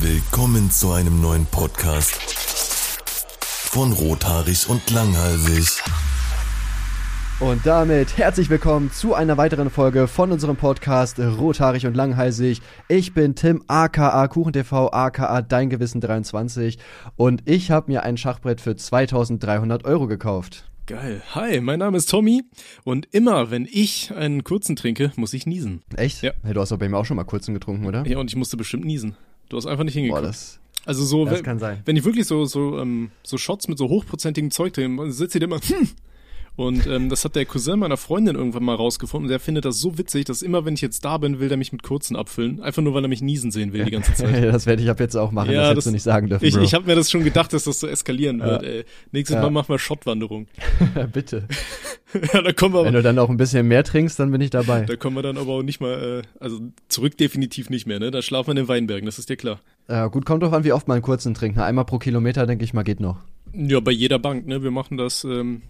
Willkommen zu einem neuen Podcast von Rothaarig und Langhalsig. Und damit herzlich willkommen zu einer weiteren Folge von unserem Podcast Rothaarig und Langhalsig. Ich bin Tim, aka KuchenTV, aka Dein Gewissen 23 und ich habe mir ein Schachbrett für 2300 Euro gekauft. Geil. Hi, mein Name ist Tommy und immer, wenn ich einen kurzen trinke, muss ich niesen. Echt? Ja. Hey, du hast doch bei mir auch schon mal kurzen getrunken, oder? Ja, und ich musste bestimmt niesen. Du hast einfach nicht Boah, hingekommen. das, also so, das wenn, kann sein. wenn ich wirklich so so ähm, so Shots mit so hochprozentigem Zeug dann sitzt ihr immer hm. Und ähm, das hat der Cousin meiner Freundin irgendwann mal rausgefunden. Und der findet das so witzig, dass immer, wenn ich jetzt da bin, will der mich mit kurzen abfüllen. Einfach nur, weil er mich niesen sehen will die ganze Zeit. das werde ich ab jetzt auch machen, Ja, das hättest das- du nicht sagen dürfen, Ich, Bro. ich habe mir das schon gedacht, dass das so eskalieren wird. Ey. Nächstes Ja. Mal machen wir Schottwanderung. Bitte. ja, da kommen wir Wenn aber, du dann auch ein bisschen mehr trinkst, dann bin ich dabei. da kommen wir dann aber auch nicht mal, äh, also zurück definitiv nicht mehr, ne? Da schlafen wir in den Weinbergen, das ist dir klar. Äh, gut, kommt drauf an, wie oft man einen kurzen trinkt. Na, Einmal pro Kilometer, denke ich mal, geht noch. Ja, bei jeder Bank, ne? Wir machen das, ähm,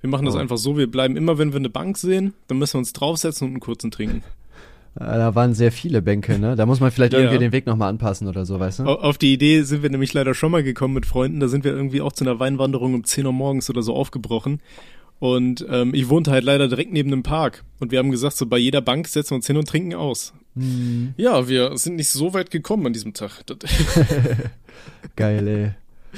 wir machen das Oh. einfach so, wir bleiben immer, wenn wir eine Bank sehen, dann müssen wir uns draufsetzen und einen kurzen trinken. Äh, Da waren sehr viele Bänke, ne? Da muss man vielleicht Ja. irgendwie den Weg nochmal anpassen oder so, weißt du? Au- Auf die Idee sind wir nämlich leider schon mal gekommen mit Freunden, da sind wir irgendwie auch zu einer Weinwanderung um 10 Uhr morgens oder so aufgebrochen. Und ähm, ich wohnte halt leider direkt neben einem Park. Und wir haben gesagt, so bei jeder Bank setzen wir uns hin und trinken aus. Hm, Ja, wir sind nicht so weit gekommen an diesem Tag. Geil, ey.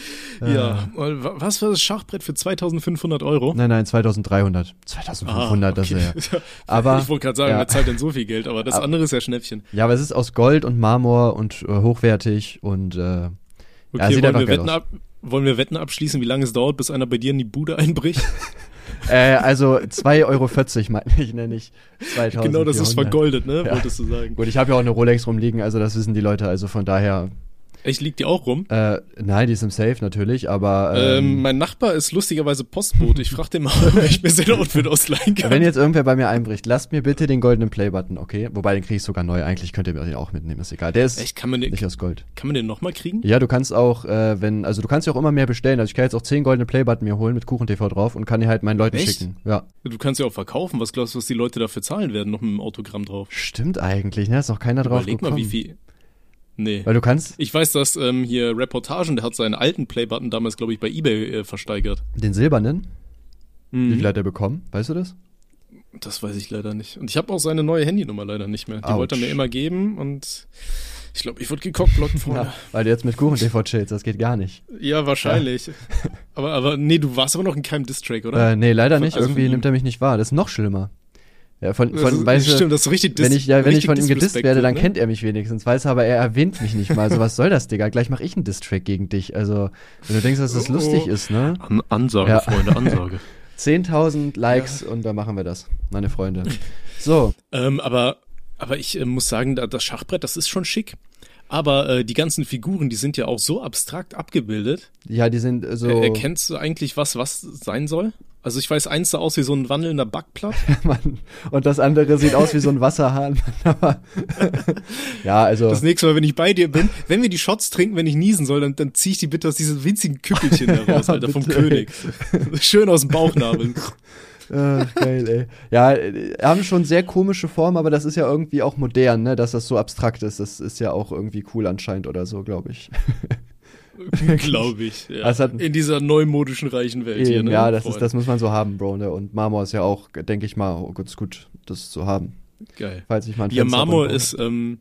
ja, und wa- was war das Schachbrett für 2500 Euro? Nein, nein, 2300. 2500, das ist ja. Aber, ich wollte gerade sagen, ja. wer zahlt denn so viel Geld? Aber das Aber- andere ist ja Schnäppchen. Ja, aber es ist aus Gold und Marmor und äh, hochwertig und äh, Okay, sieht wollen, wir Wetten aus. ab, wollen wir Wetten abschließen, wie lange es dauert, bis einer bei dir in die Bude einbricht? äh, also 2,40 Euro meine ich, nenne ich 2400. genau, das ist vergoldet, ne? Ja. Wolltest du sagen. Gut, ich habe ja auch eine Rolex rumliegen, also das wissen die Leute, also von daher, Echt, liegt die auch rum? äh, nein, die ist im Safe natürlich, aber Ähm, ähm, mein Nachbar ist lustigerweise Postbote. Ich frage den mal, ob ich mir sein Outfit ausleihen kann. wenn jetzt irgendwer bei mir einbricht, lasst mir bitte den goldenen Playbutton, okay? Wobei, den kriege ich sogar neu, eigentlich könnt ihr mir den auch mitnehmen, ist egal. Der ist Echt, kann man den, nicht aus Gold. kann man den nochmal kriegen? Ja, du kannst auch, äh, wenn, also du kannst ja auch immer mehr bestellen. Also ich kann jetzt auch 10 goldene Playbutton mir holen mit KuchenTV drauf und kann die halt meinen Leuten Echt? schicken. Ja. Du kannst ja auch verkaufen. Was glaubst du, was die Leute dafür zahlen werden? Noch mit einem Autogramm drauf. Stimmt eigentlich, ne? Ist noch keiner drauf Überleg gekommen. mal, wie viel. Nee. Weil du kannst Ich weiß, dass ähm, hier Reportagen, der hat seinen alten Playbutton damals, glaube ich, bei Ebay äh, versteigert. den silbernen, wie Mhm. viel hat er bekommen? Weißt du das? Das weiß ich leider nicht. Und ich habe auch seine neue Handynummer leider nicht mehr. Die Autsch. wollte er mir immer geben und ich glaube, ich wurde gekockblockt vorher. Ja, weil du jetzt mit KuchenTV chillst, das geht gar nicht. Ja, wahrscheinlich. Aber, aber nee, du warst aber noch in keinem Distrack, oder? Äh, nee, leider Von- nicht. also Irgendwie nimmt er mich nicht wahr. Das ist noch schlimmer. Ja, von, Das von ist- weißt du, stimmt, das ist richtig dis wenn ich, ja, wenn ich von ihm gedisst werde, dann disrespectful, kennt er mich wenigstens, weiß aber, er erwähnt mich nicht mal. So, was soll das, Digga? Gleich mache ich einen Distrack gegen dich. Also, wenn du denkst, dass das Oh. lustig ist, ne? An Ansage, Ja. Freunde, Ansage. 10.000 Likes und dann machen wir das, meine Freunde. So, ähm, aber, aber ich äh, muss sagen, da, das Schachbrett, das ist schon schick. Aber äh, die ganzen Figuren, die sind ja auch so abstrakt abgebildet. ja, die sind so. Äh, erkennst du eigentlich, was was sein soll? Also ich weiß, eins sah aus wie so ein wandelnder Backplatt. Mann. Und das andere sieht aus wie so ein Wasserhahn. Ja, also. Das nächste Mal, wenn ich bei dir bin, wenn wir die Shots trinken, wenn ich niesen soll, dann, dann zieh ich die bitte aus diesem winzigen Küppelchen da raus, Ja, Alter, vom bitte, König. Schön aus dem Bauchnabel. Ach, geil, ey. Ja, äh, haben schon sehr komische Formen, aber das ist ja irgendwie auch modern, ne? Dass das so abstrakt ist. Das ist ja auch irgendwie cool anscheinend oder so, glaube ich. Glaube ich. Ja. Das hat- In dieser neumodischen reichen Welt hier, Eben, ne? ja, das, ist, das muss man so haben, Bro. Ne? Und Marmor ist ja auch, denke ich mal, oh, gut, ist gut, das zu haben. geil. Falls ich mal ein Ja, Fenster Marmor ist, ähm,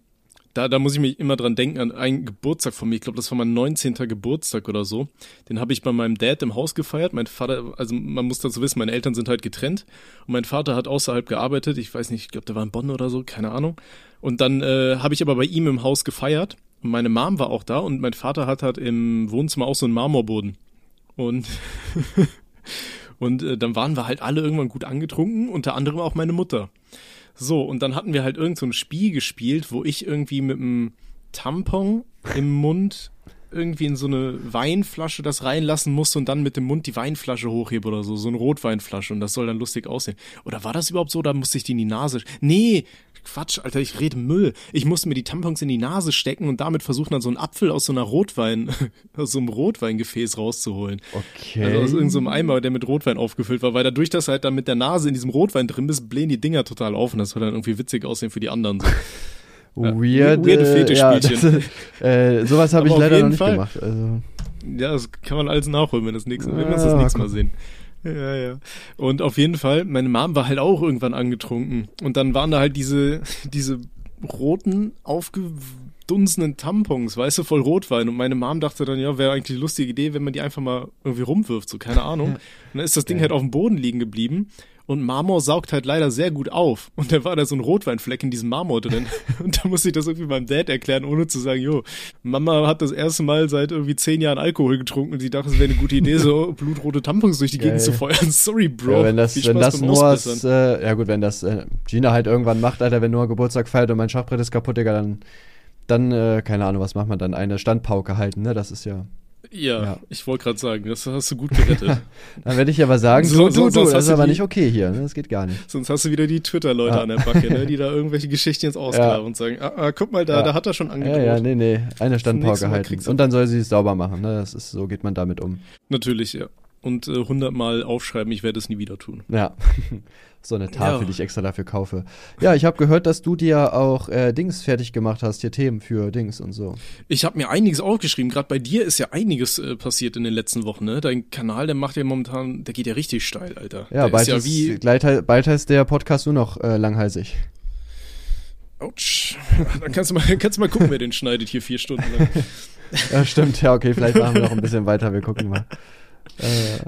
da, da muss ich mich immer dran denken an einen Geburtstag von mir. Ich glaube, das war mein 19. Geburtstag oder so. Den habe ich bei meinem Dad im Haus gefeiert. Mein Vater, also man muss dazu wissen, meine Eltern sind halt getrennt. Und mein Vater hat außerhalb gearbeitet. Ich weiß nicht, ich glaube, der war in Bonn oder so, keine Ahnung. Und dann äh, habe ich aber bei ihm im Haus gefeiert. Und meine Mom war auch da und mein Vater hat halt im Wohnzimmer auch so einen Marmorboden. Und Und äh, dann waren wir halt alle irgendwann gut angetrunken, unter anderem auch meine Mutter. So, und dann hatten wir halt irgend so ein Spiel gespielt, wo ich irgendwie mit einem Tampon im Mund irgendwie in so eine Weinflasche das reinlassen musste und dann mit dem Mund die Weinflasche hochhebe oder so, so eine Rotweinflasche und das soll dann lustig aussehen. Oder war das überhaupt so, da musste ich die in die Nase? Nee, Quatsch, Alter, ich rede Müll. Ich musste mir die Tampons in die Nase stecken und damit versuchen dann so einen Apfel aus so einer Rotwein, aus so einem Rotweingefäß rauszuholen. Okay. Also aus irgendeinem so Eimer, der mit Rotwein aufgefüllt war, weil dadurch, dass halt dann mit der Nase in diesem Rotwein drin bist, blähen die Dinger total auf und das soll dann irgendwie witzig aussehen für die anderen. So. weird. Weirde Fetischspielchen. Ja, äh, sowas habe ich leider noch nicht Fall. gemacht. Also, Ja, das kann man alles nachholen, wenn, das nächste, wenn wir Ah, das nächste Mal sehen. Ja, ja. Und auf jeden Fall, meine Mom war halt auch irgendwann angetrunken. Und dann waren da halt diese, diese roten, aufgedunsenen Tampons, weißt du, voll Rotwein. Und meine Mom dachte dann, ja, wäre eigentlich eine lustige Idee, wenn man die einfach mal irgendwie rumwirft, so, keine Ahnung. Und dann ist das Ding Geil. halt auf dem Boden liegen geblieben. Und Marmor saugt halt leider sehr gut auf. Und da war da so ein Rotweinfleck in diesem Marmor drin. Und da musste ich das irgendwie meinem Dad erklären, ohne zu sagen, jo, Mama hat das erste Mal seit irgendwie zehn Jahren Alkohol getrunken und sie dachte, es wäre eine gute Idee, so blutrote Tampons durch die Gegend Geil. zu feuern. Sorry, Bro. ja, wenn das, wenn das Noahs, äh, ja gut, wenn das äh, Gina halt irgendwann macht, Alter, wenn Noah Geburtstag feiert und mein Schachbrett ist kaputt, Digga, dann, dann, äh, keine Ahnung, was macht man dann? Eine Standpauke halten, ne? Das ist ja. Ja, ja. ich wollte gerade sagen, das hast du gut gerettet. Dann werde ich aber sagen, So- du, so- du, du, das hast ist aber die- nicht okay hier, ne? Das geht gar nicht. Sonst hast du wieder die Twitter-Leute Ja. an der Backe, ne, die da irgendwelche Geschichten jetzt ausgraben und sagen, ah, ah, guck mal, da, Ja. da hat er schon Ja, angedroht. ja, nee, nee, eine Standpauke halten. Und dann soll sie es sauber machen, ne? Das ist, so geht man damit um. Natürlich, ja. Und äh, hundertmal aufschreiben, ich werde es nie wieder tun. Ja. so eine Tafel, Ja. die ich extra dafür kaufe. Ja, ich habe gehört, dass du dir auch äh, Dings fertig gemacht hast, hier Themen für Dings und so. Ich habe mir einiges aufgeschrieben. Gerade bei dir ist ja einiges äh, passiert in den letzten Wochen. Ne? Dein Kanal, der macht ja momentan, der geht ja richtig steil, Alter. Ja, der bald ist ja ist, wie. gleich, bald heißt der Podcast nur noch äh, langhalsig. Autsch. Dann kannst du mal, kannst du mal gucken, wer den schneidet hier vier Stunden lang. Ja, stimmt, ja, okay, vielleicht machen wir noch ein bisschen weiter, wir gucken mal.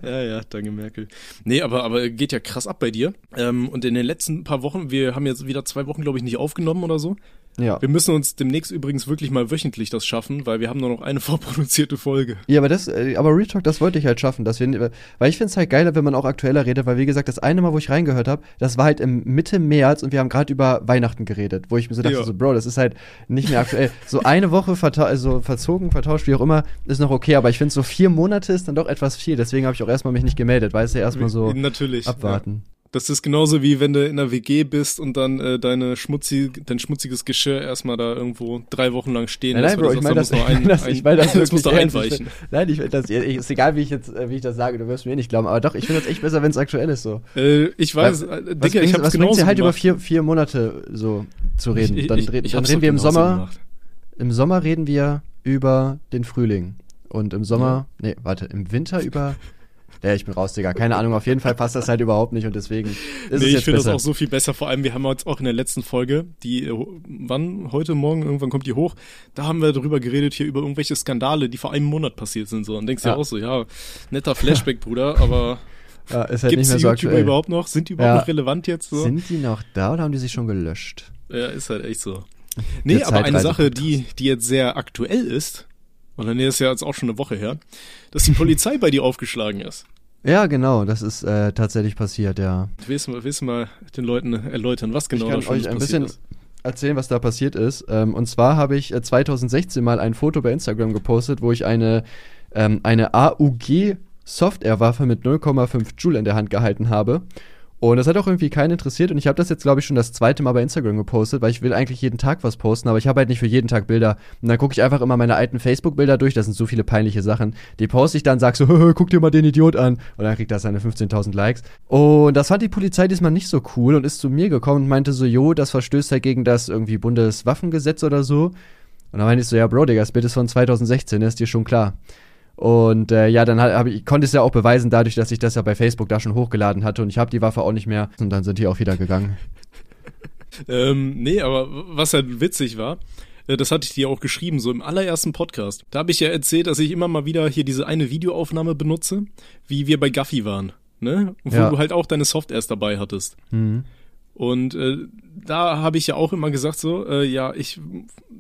Ja, ja, danke Merkel. Nee, aber, aber geht ja krass ab bei dir. Ähm, und in den letzten paar Wochen, wir haben jetzt wieder zwei Wochen, glaube ich, nicht aufgenommen oder so. Ja. Wir müssen uns demnächst übrigens wirklich mal wöchentlich das schaffen, weil wir haben nur noch eine vorproduzierte Folge. Ja, aber das, äh, aber Real Talk, das wollte ich halt schaffen, dass wir, weil ich finde es halt geiler, wenn man auch aktueller redet, weil wie gesagt, das eine Mal, wo ich reingehört habe, das war halt im Mitte März und wir haben gerade über Weihnachten geredet, wo ich mir so dachte, Ja. so, Bro, das ist halt nicht mehr aktuell. so eine Woche verta also verzogen, vertauscht, wie auch immer, ist noch okay, aber ich finde so vier Monate ist dann doch etwas viel, deswegen habe ich auch erstmal mich nicht gemeldet, weißt du, erstmal so Natürlich. abwarten. Ja. Das ist genauso wie wenn du in einer WG bist und dann äh, deine schmutzig, dein schmutziges Geschirr erstmal da irgendwo drei Wochen lang stehen Nein, nein, lässt, weil Bro, du ich meine da das, ich ein, meine das, ich meine das, das wirklich muss noch ernst. Ich einweichen. find- Nein, ich, das, ich, ist egal, wie ich jetzt, wie ich das sage, du wirst mir eh nicht glauben, aber doch, ich finde das echt besser, wenn es aktuell ist so. Äh, ich weiß, Was, äh, was Digga, ich bringt's- hab's was genauso dir halt über gemacht. vier, vier Monate so zu reden? Ich, dann ich, red- ich dann reden wir im Sommer, gemacht. im Sommer reden wir über den Frühling. Und im Sommer, nee, warte, im Winter über, ja, ich bin raus, Digga, keine Ahnung, auf jeden Fall passt das halt überhaupt nicht und deswegen ist nee, es ich jetzt finde das auch so viel besser. Vor allem, wir haben jetzt auch in der letzten Folge, die, äh, wann, heute, morgen, irgendwann kommt die hoch, da haben wir darüber geredet, hier über irgendwelche Skandale, die vor einem Monat passiert sind. So. Und denkst dir Ja. auch so, ja, netter Flashback, Bruder, aber ja, ist halt gibt's nicht die mehr so YouTuber aktuell. überhaupt noch? Sind die überhaupt Ja. noch relevant jetzt? So? Sind die noch da oder haben die sich schon gelöscht? Ja, ist halt echt so. Nee, Der aber eine Sache, die, die jetzt sehr aktuell ist, oder nee, ist ja jetzt auch schon eine Woche her, dass die Polizei bei dir aufgeschlagen ist. Ja, genau, das ist äh, tatsächlich passiert, ja. Willst du, willst du mal den Leuten erläutern, was genau ich da kann schon euch ein passiert bisschen ist? erzählen, was da passiert ist. Ähm, und zwar habe ich äh, 2016 mal ein Foto bei Instagram gepostet, wo ich eine, ähm, eine AUG Software-Waffe mit 0,5 Joule in der Hand gehalten habe. Und das hat auch irgendwie keinen interessiert. Und ich habe das jetzt, glaube ich, schon das zweite Mal bei Instagram gepostet, weil ich will eigentlich jeden Tag was posten, aber ich habe halt nicht für jeden Tag Bilder. Und dann gucke ich einfach immer meine alten Facebook-Bilder durch. Das sind so viele peinliche Sachen. Die poste ich dann, sag so, "Hö, hö, guck dir mal den Idiot an. Und dann kriegt das seine 15.000 Likes. Und das fand die Polizei diesmal nicht so cool und ist zu mir gekommen und meinte so, jo, das verstößt ja gegen das irgendwie Bundeswaffengesetz oder so. Und dann meinte ich so, ja, Bro, Digga, das Bild ist von 2016, ist dir schon klar. Und äh, ja, dann hab ich, konnte ich es ja auch beweisen, dadurch, dass ich das ja bei Facebook da schon hochgeladen hatte und ich habe die Waffe auch nicht mehr. Und dann sind die auch wieder gegangen. Ähm, nee, aber was halt witzig war, äh, das hatte ich dir auch geschrieben, so im allerersten Podcast. Da habe ich ja erzählt, dass ich immer mal wieder hier diese eine Videoaufnahme benutze, wie wir bei Gaffi waren. Ne? Wo Ja. du halt auch deine Softwares dabei hattest. Mhm. Und äh, da habe ich ja auch immer gesagt so, äh, ja, ich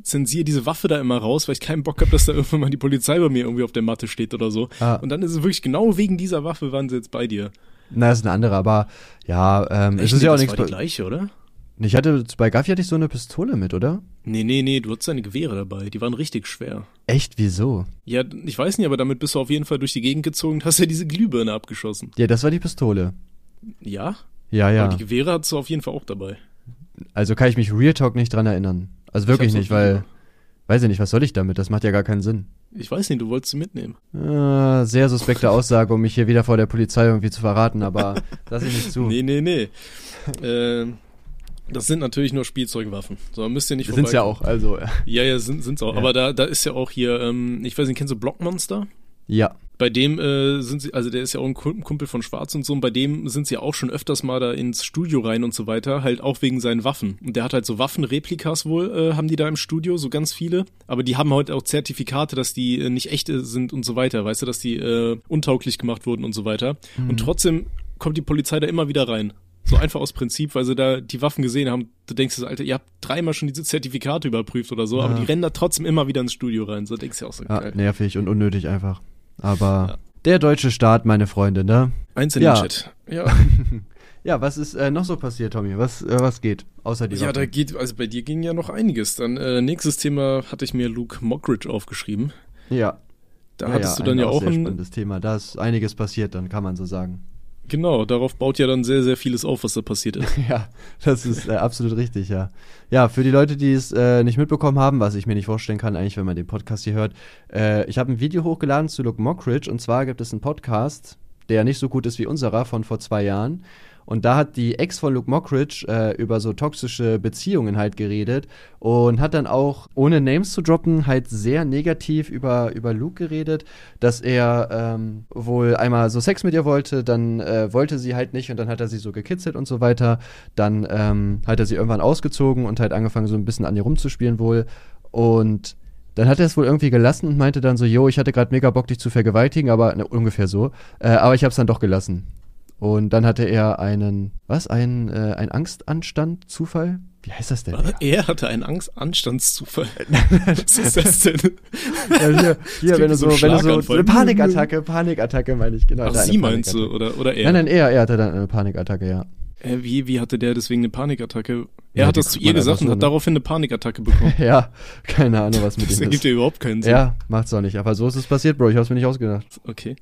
zensiere diese Waffe da immer raus, weil ich keinen Bock habe, dass da irgendwann mal die Polizei bei mir irgendwie auf der Matte steht oder so. Ah. Und dann ist es wirklich genau wegen dieser Waffe waren sie jetzt bei dir. Na, das ist eine andere, aber ja, ähm, es Echt? ist ja auch das nichts. war die gleiche, oder? Ich hatte, bei Gaffi hatte ich so eine Pistole mit, oder? Nee, nee, nee, du hattest deine Gewehre dabei, die waren richtig schwer. Echt, wieso? Ja, ich weiß nicht, aber damit bist du auf jeden Fall durch die Gegend gezogen und hast ja diese Glühbirne abgeschossen. Ja, das war die Pistole. Ja? Ja, ja. Aber die Gewehre hattest du auf jeden Fall auch dabei. Also kann ich mich Real Talk nicht dran erinnern. Also wirklich nicht, weil, weiß ich nicht, was soll ich damit? Das macht ja gar keinen Sinn. Ich weiß nicht, du wolltest sie mitnehmen. Äh, sehr suspekte Aussage, um mich hier wieder vor der Polizei irgendwie zu verraten, aber lass ich nicht zu. Nee, nee, nee. ähm, Das sind natürlich nur Spielzeugwaffen. So, müsst ihr nicht Sind's ja auch, also. Ja, Ja, ja, sind, sind's auch. Ja. Aber da, da ist ja auch hier, ähm, ich weiß nicht, kennst du Blockmonster? ja. Bei dem äh, sind sie, also der ist ja auch ein Kum- Kumpel von Schwarz und so, und bei dem sind sie auch schon öfters mal da ins Studio rein und so weiter, halt auch wegen seinen Waffen. Und der hat halt so Waffenreplikas wohl, äh, haben die da im Studio, so ganz viele. Aber die haben heute auch Zertifikate, dass die äh, nicht echte sind und so weiter, weißt du, dass die äh, untauglich gemacht wurden und so weiter. Und trotzdem kommt die Polizei da immer wieder rein. So einfach aus Prinzip, weil sie da die Waffen gesehen haben. Du denkst, Alter, ihr habt dreimal schon diese Zertifikate überprüft oder so, aber Ja. die rennen da trotzdem immer wieder ins Studio rein. So denkst du auch so ja geil. nervig und unnötig einfach. Aber der deutsche Staat, meine Freunde, ne? Eins in Ja. den Chat. Ja. Ja, was ist äh, noch so passiert, Tommy? Was, äh, was geht? Außer die Ja, Waffen? da geht, also bei dir ging ja noch einiges. Dann äh, nächstes Thema hatte ich mir Luke Mockridge aufgeschrieben. Ja. Da Ja, hattest ja, du dann ein ja auch ein, spannendes Thema. Da ist einiges passiert, dann kann man so sagen. Genau, darauf baut ja dann sehr, sehr vieles auf, was da passiert ist. Ja, das ist äh, absolut richtig, ja. Ja, für die Leute, die es äh, nicht mitbekommen haben, was ich mir nicht vorstellen kann, eigentlich, wenn man den Podcast hier hört, äh, ich habe ein Video hochgeladen zu Luke Mockridge und zwar gibt es einen Podcast, der nicht so gut ist wie unserer von vor zwei Jahren. Und da hat die Ex von Luke Mockridge äh, über so toxische Beziehungen halt geredet und hat dann auch, ohne Names zu droppen, halt sehr negativ über, über Luke geredet, dass er ähm, wohl einmal so Sex mit ihr wollte, dann äh, wollte sie halt nicht und dann hat er sie so gekitzelt und so weiter. Dann ähm, hat er sie irgendwann ausgezogen und halt angefangen, so ein bisschen an ihr rumzuspielen wohl. Und dann hat er es wohl irgendwie gelassen und meinte dann so, yo, ich hatte gerade mega Bock, dich zu vergewaltigen, aber ne, ungefähr so. Äh, aber ich habe es dann doch gelassen. Und dann hatte er einen, was, ein, äh, ein Angstanstand, Zufall? Wie heißt das denn? Er hatte einen Angst Anstandszufall. Was ist das denn? Ja, hier, hier wenn du so wenn du so, eine Panikattacke, Panikattacke meine ich, genau. Ach, sie meinst du, oder, oder er? Nein, nein, er, er hatte dann eine Panikattacke, ja. Äh, wie, wie hatte der deswegen eine Panikattacke? Er Ja, hat das zu ihr gesagt und hat ne? daraufhin eine Panikattacke bekommen. Ja, keine Ahnung, was mit Das ihm ergibt ist. ja überhaupt keinen Sinn. Ja, macht's auch nicht, aber so ist es passiert, Bro, ich hab's mir nicht ausgedacht. Okay.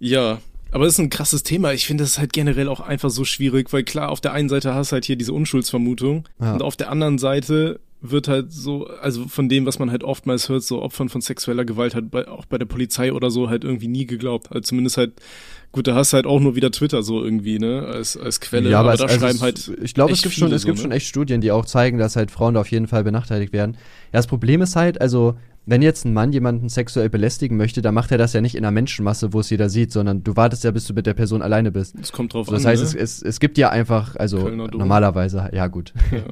Ja, aber das ist ein krasses Thema. Ich finde das halt generell auch einfach so schwierig, weil klar, auf der einen Seite hast du halt hier diese Unschuldsvermutung Ja. und auf der anderen Seite wird halt so, also von dem, was man halt oftmals hört, so Opfern von sexueller Gewalt halt bei, auch bei der Polizei oder so halt irgendwie nie geglaubt. Also zumindest halt, gut, da hast du halt auch nur wieder Twitter so irgendwie, ne, als, als Quelle, aber, es- da also schreiben es, halt Ich glaube, es gibt schon, es gibt so, schon ne? echt Studien, die auch zeigen, dass halt Frauen da auf jeden Fall benachteiligt werden. Ja, das Problem ist halt, also, wenn jetzt ein Mann jemanden sexuell belästigen möchte, dann macht er das ja nicht in einer Menschenmasse, wo es jeder sieht, sondern du wartest ja, bis du mit der Person alleine bist. Das kommt drauf So, das an, heißt, ne? es, es, es gibt ja einfach, also normalerweise, ja gut. Ja.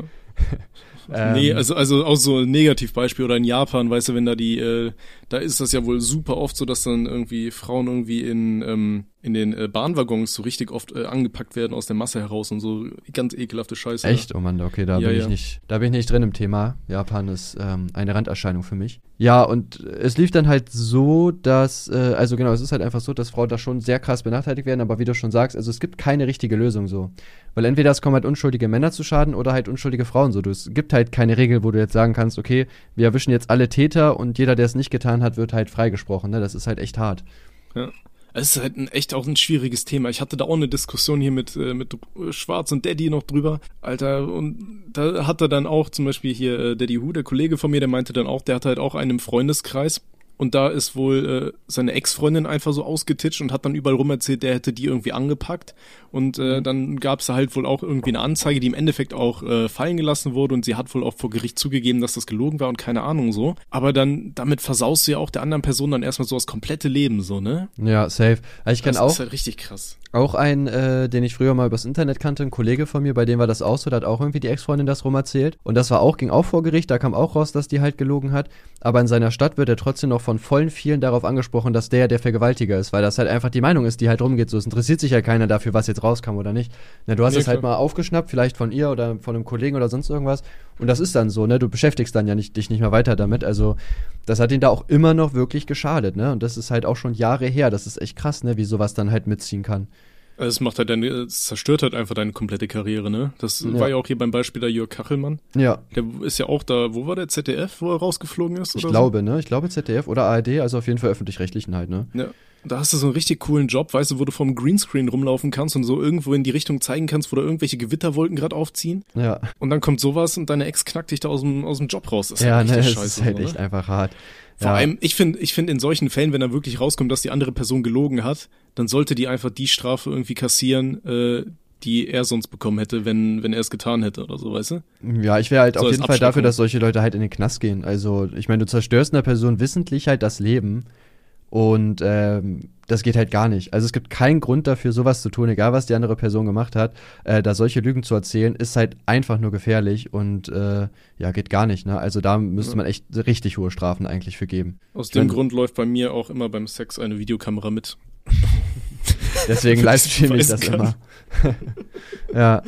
Ähm, Nee, also, also auch so ein Negativbeispiel oder in Japan, weißt du, wenn da die, äh, da ist das ja wohl super oft so, dass dann irgendwie Frauen irgendwie in, ähm, in den äh, Bahnwaggons so richtig oft äh, angepackt werden aus der Masse heraus und so ganz ekelhafte Scheiße. Echt? Oh Mann, okay, da Ja, bin ja. ich nicht, da bin ich nicht drin im Thema. Japan ist ähm, eine Randerscheinung für mich. Ja, und es lief dann halt so, dass, äh, also genau, es ist halt einfach so, dass Frauen da schon sehr krass benachteiligt werden, aber wie du schon sagst, also es gibt keine richtige Lösung so. Weil entweder es kommen halt unschuldige Männer zu Schaden oder halt unschuldige Frauen so. Du, es gibt halt keine Regel, wo du jetzt sagen kannst, okay, wir erwischen jetzt alle Täter und jeder, der es nicht getan hat, wird halt freigesprochen. Ne? Das ist halt echt hart. Ja. Es ist halt ein, echt auch ein schwieriges Thema. Ich hatte da auch eine Diskussion hier mit, äh, mit Schwarz und Daddy noch drüber. Alter, und da hatte dann auch zum Beispiel hier äh, Daddy Hu, der Kollege von mir, der meinte dann auch, der hatte halt auch einen Freundeskreis. Und da ist wohl äh, seine Ex-Freundin einfach so ausgetitscht und hat dann überall rum erzählt, der hätte die irgendwie angepackt. Und äh, dann gab es halt wohl auch irgendwie eine Anzeige, die im Endeffekt auch äh, fallen gelassen wurde. Und sie hat wohl auch vor Gericht zugegeben, dass das gelogen war und keine Ahnung so. Aber dann, damit versaust du ja auch der anderen Person dann erstmal so das komplette Leben so, ne? Ja, safe. Also ich kenne das auch. ist halt richtig krass. Auch ein, äh, den ich früher mal übers Internet kannte, ein Kollege von mir, bei dem war das auch so, da hat auch irgendwie die Ex-Freundin das rum erzählt. Und das war auch, ging auch vor Gericht, da kam auch raus, dass die halt gelogen hat. Aber in seiner Stadt wird er trotzdem noch von vollen vielen darauf angesprochen, dass der der Vergewaltiger ist, weil das halt einfach die Meinung ist, die halt rumgeht. So, es interessiert sich ja keiner dafür, was jetzt rauskam oder nicht. Na, du hast Nee, es halt klar. mal aufgeschnappt, vielleicht von ihr oder von einem Kollegen oder sonst irgendwas. Und das ist dann so, ne? Du beschäftigst dann ja nicht, dich nicht mehr weiter damit. Also, das hat ihn da auch immer noch wirklich geschadet, ne? Und das ist halt auch schon Jahre her. Das ist echt krass, ne? Wie sowas dann halt mitziehen kann. Also Es macht halt deine, es zerstört halt einfach deine komplette Karriere, ne? Das Ja. war ja auch hier beim Beispiel der Jörg Kachelmann. Ja, Der ist ja auch da, wo war der ZDF, wo er rausgeflogen ist? Ich glaube, ne? Ich glaube ZDF oder ARD, also auf jeden Fall öffentlich-rechtlichen halt, ne? So? Ja. Da hast du so einen richtig coolen Job, weißt du, wo du vom Greenscreen rumlaufen kannst und so irgendwo in die Richtung zeigen kannst, wo da irgendwelche Gewitterwolken gerade aufziehen. Ja, Und dann kommt sowas und deine Ex knackt dich da aus dem, aus dem Job raus. Das ist ja, halt ne, scheiße. ist halt echt ne? einfach hart. Vor ja. allem, ich finde, ich finde in solchen Fällen, wenn dann wirklich rauskommt, dass die andere Person gelogen hat, dann sollte die einfach die Strafe irgendwie kassieren, äh, die er sonst bekommen hätte, wenn, wenn er es getan hätte oder so, weißt du? Ja, ich wäre halt So auf jeden Fall dafür, dass solche Leute halt in den Knast gehen. Also, ich meine, du zerstörst einer Person wissentlich halt das Leben und ähm, das geht halt gar nicht. Also es gibt keinen Grund dafür, sowas zu tun, egal was die andere Person gemacht hat. Äh, da solche Lügen zu erzählen, ist halt einfach nur gefährlich und äh, ja, geht gar nicht. Ne? Also da müsste man echt richtig hohe Strafen eigentlich für geben. Aus Ich dem mein- Grund läuft bei mir auch immer beim Sex eine Videokamera mit. Deswegen livestreame ich das beweisen immer. ja.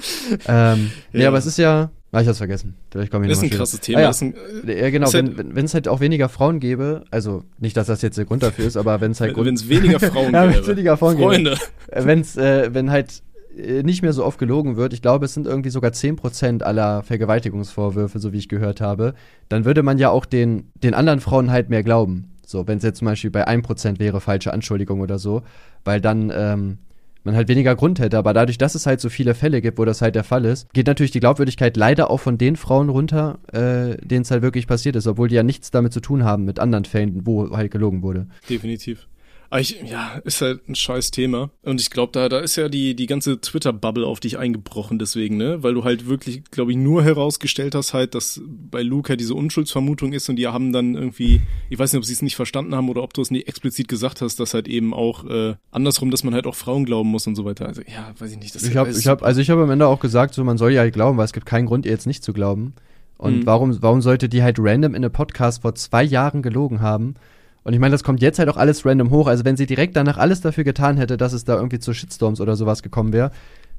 Ähm, nee, Ja. aber es ist ja. Ah, ich hab's vergessen. Vielleicht komme ich Das ist ein krasses. Thema. Ah, ja. Das ist ein, äh, Ja, genau, halt- wenn es halt auch weniger Frauen gäbe, also nicht, dass das jetzt der Grund dafür ist, aber wenn es halt wenn es weniger Frauen ja, gäbe. weniger Frauen gäbe. Freunde. Äh, wenn's, äh, wenn halt äh, nicht mehr so oft gelogen wird, ich glaube, es sind irgendwie sogar 10% aller Vergewaltigungsvorwürfe, so wie ich gehört habe, dann würde man ja auch den, den anderen Frauen halt mehr glauben. So, wenn es jetzt zum Beispiel bei 1% wäre, falsche Anschuldigung oder so, weil dann ähm, man halt weniger Grund hätte. Aber dadurch, dass es halt so viele Fälle gibt, wo das halt der Fall ist, geht natürlich die Glaubwürdigkeit leider auch von den Frauen runter, äh, denen es halt wirklich passiert ist, obwohl die ja nichts damit zu tun haben mit anderen Fällen, wo halt gelogen wurde. Definitiv. Aber ich, ja, ist halt ein scheiß Thema. Und ich glaube, da, da ist ja die, die ganze Twitter-Bubble auf dich eingebrochen deswegen, ne? Weil du halt wirklich, glaube ich, nur herausgestellt hast halt, dass bei Luca diese Unschuldsvermutung ist und die haben dann irgendwie, ich weiß nicht, ob sie es nicht verstanden haben oder ob du es nicht explizit gesagt hast, dass halt eben auch äh, andersrum, dass man halt auch Frauen glauben muss und so weiter. Also ja, weiß ich nicht. Das Ich habe, ich hab, also ich habe am Ende auch gesagt, so man soll ja halt glauben, weil es gibt keinen Grund, ihr jetzt nicht zu glauben. Und Mhm. warum, warum sollte die halt random in einem Podcast vor zwei Jahren gelogen haben? Und ich meine, das kommt jetzt halt auch alles random hoch. Also wenn sie direkt danach alles dafür getan hätte, dass es da irgendwie zu Shitstorms oder sowas gekommen wäre,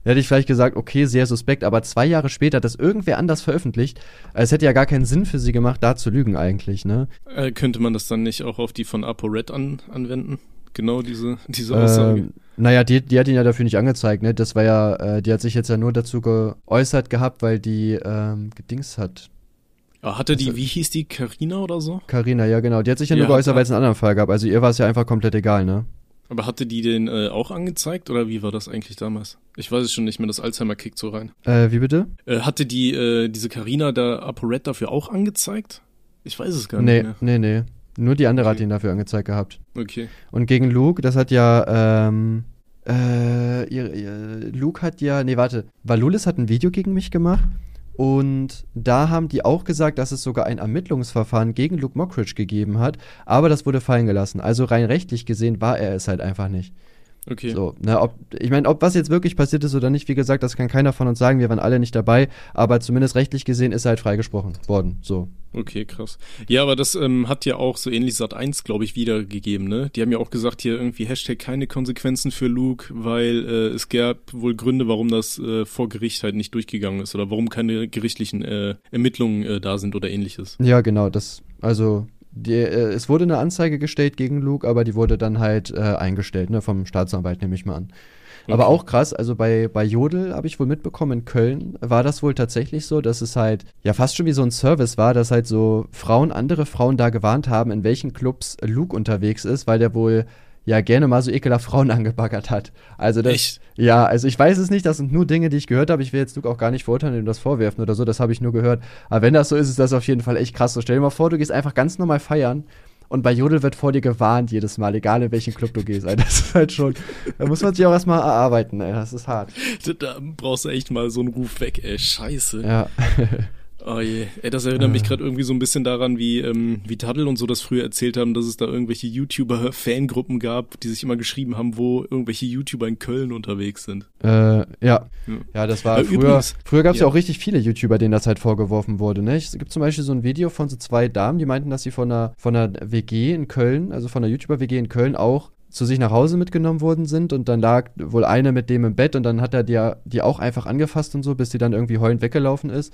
hätte ich vielleicht gesagt, okay, sehr suspekt, aber zwei Jahre später hat das irgendwer anders veröffentlicht. Es hätte ja gar keinen Sinn für sie gemacht, da zu lügen eigentlich, ne? äh, könnte man das dann nicht auch auf die von ApoRed an, anwenden? Genau diese, diese Aussage. Ähm, naja, die, die hat ihn ja dafür nicht angezeigt, ne? Das war ja, äh, die hat sich jetzt ja nur dazu geäußert gehabt, weil die ähm, gedings hat. Ah, hatte die, also- wie hieß die, Carina oder so? Carina, ja genau. Die hat sich ja, Ja, nur geäußert, hat- weil es einen anderen Fall gab. Also ihr war es ja einfach komplett egal, ne? Aber hatte die den äh, auch angezeigt oder wie war das eigentlich damals? Ich weiß es schon nicht mehr, das Alzheimer kickt so rein. Äh, wie bitte? Äh, hatte die, äh, diese Carina da ApoRed dafür auch angezeigt? Ich weiß es gar Nee, nicht mehr. nee, nee. Nur die andere hat Okay. ihn dafür angezeigt gehabt. Okay. Und gegen Luke, das hat ja, ähm, äh, ihr, ihr, Luke hat ja, nee, warte. Valulis hat ein Video gegen mich gemacht. Und da haben die auch gesagt, dass es sogar ein Ermittlungsverfahren gegen Luke Mockridge gegeben hat. Aber das wurde fallen gelassen. Also rein rechtlich gesehen war er es halt einfach nicht. Okay. So, ne, ob, ich meine, ob was jetzt wirklich passiert ist oder nicht, wie gesagt, das kann keiner von uns sagen, wir waren alle nicht dabei, aber zumindest rechtlich gesehen ist er halt freigesprochen worden. So. Okay, krass. Ja, aber das ähm, hat ja auch so ähnlich Sat 1, glaube ich, wiedergegeben, ne? Die haben ja auch gesagt, hier irgendwie Hashtag keine Konsequenzen für Luke, weil äh, es gab wohl Gründe, warum das äh, vor Gericht halt nicht durchgegangen ist oder warum keine gerichtlichen äh, Ermittlungen äh, da sind oder ähnliches. Ja, genau, das, also, die, äh, es wurde eine Anzeige gestellt gegen Luke, aber die wurde dann halt äh, eingestellt, ne, vom Staatsanwalt, nehme ich mal an. Aber Okay. auch krass, also bei, bei Jodel habe ich wohl mitbekommen, in Köln war das wohl tatsächlich so, dass es halt ja fast schon wie so ein Service war, dass halt so Frauen, andere Frauen da gewarnt haben, in welchen Clubs Luke unterwegs ist, weil der wohl ja gerne mal so ekelhaft Frauen angebaggert hat. Also das, Echt? ja, also ich weiß es nicht, das sind nur Dinge, die ich gehört habe. Ich will jetzt Luke auch gar nicht verurteilen und das vorwerfen oder so, das habe ich nur gehört. Aber wenn das so ist, ist das auf jeden Fall echt krass. So stell dir mal vor, du gehst einfach ganz normal feiern und bei Jodel wird vor dir gewarnt jedes Mal, egal in welchen Club du gehst. Ey, das ist halt schon, da muss man sich auch erstmal erarbeiten, ey, das ist hart. Da brauchst du echt mal so einen Ruf weg, ey. Scheiße. Ja. Oh je. Ey, das erinnert mich Ah. gerade irgendwie so ein bisschen daran, wie, ähm, wie Taddel und so das früher erzählt haben, dass es da irgendwelche YouTuber-Fangruppen gab, die sich immer geschrieben haben, wo irgendwelche YouTuber in Köln unterwegs sind. Äh, ja. Ja. Ja, das war Äh, früher. übrigens- früher gab es ja. ja. auch richtig viele YouTuber, denen das halt vorgeworfen wurde. Ne? Es gibt zum Beispiel so ein Video von so zwei Damen, die meinten, dass sie von einer, von einer WG in Köln, also von einer YouTuber-WG in Köln auch zu sich nach Hause mitgenommen worden sind und dann lag wohl eine mit dem im Bett und dann hat er die, die auch einfach angefasst und so, bis die dann irgendwie heulend weggelaufen ist.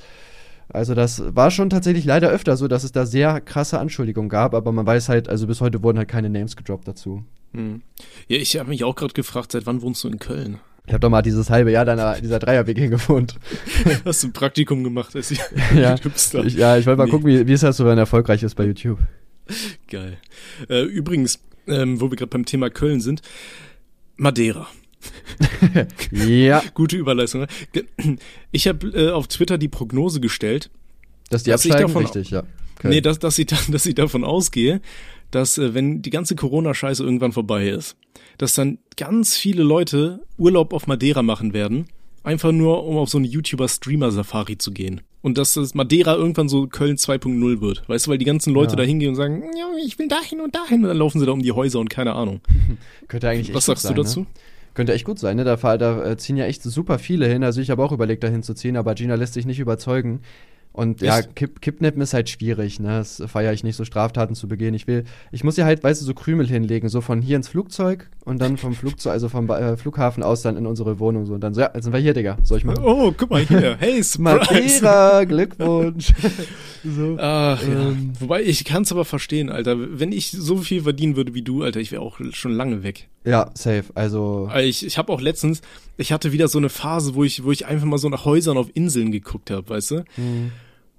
Also das war schon tatsächlich leider öfter so, dass es da sehr krasse Anschuldigungen gab, aber man weiß halt, also bis heute wurden halt keine Names gedroppt dazu. Hm. Ja, ich habe mich auch gerade gefragt, seit wann wohnst du in Köln? Ich habe doch mal dieses halbe Jahr deiner, dieser Dreier-WG gewohnt. Hast du ein Praktikum gemacht als Ja. Hipster? Ich, ja, ich wollte mal Nee. gucken, wie, wie es halt so, wenn er erfolgreich ist bei YouTube. Geil. Äh, übrigens, ähm, wo wir gerade beim Thema Köln sind, Madeira. ja, Gute Überleistung. ne? Ich habe äh, auf Twitter die Prognose gestellt, dass die Dass ich absteigen, davon- richtig, ja. Okay. nee, dass, dass, ich, da- dass ich davon ausgehe, dass äh, wenn die ganze Corona-Scheiße irgendwann vorbei ist, dass dann ganz viele Leute Urlaub auf Madeira machen werden. einfach nur, um auf so eine YouTuber-Streamer-Safari zu gehen. Und dass das Madeira irgendwann so Köln 2.0 wird. Weißt du, weil die ganzen Leute Ja. da hingehen und sagen, ja, ich will dahin und dahin. Und dann laufen sie da um die Häuser und keine Ahnung. Könnte eigentlich Was sagst gut du sein, dazu? Ne? Könnte echt gut sein, ne? Da, da äh, ziehen ja echt super viele hin. Also ich habe auch überlegt, dahin zu ziehen, aber Gina lässt sich nicht überzeugen. Und ja, Echt? Kipp, Kippnippen ist halt schwierig, ne? Das feiere ich nicht, so Straftaten zu begehen. Ich will, ich muss ja halt, weißt du, so Krümel hinlegen, so von hier ins Flugzeug und dann vom Flugzeug, also vom äh, Flughafen aus dann in unsere Wohnung so. Und dann so, ja, jetzt sind wir hier, Digga. Soll ich machen? Oh, guck mal hier. Hey. Madeira, Glückwunsch. so. Ach ja. Ähm. Wobei, ich kann es aber verstehen, Alter. Wenn ich so viel verdienen würde wie du, Alter, ich wäre auch schon lange weg. Ja, safe. Also, Ich, ich habe auch letztens, ich hatte wieder so eine Phase, wo ich, wo ich einfach mal so nach Häusern auf Inseln geguckt habe, weißt du? hm,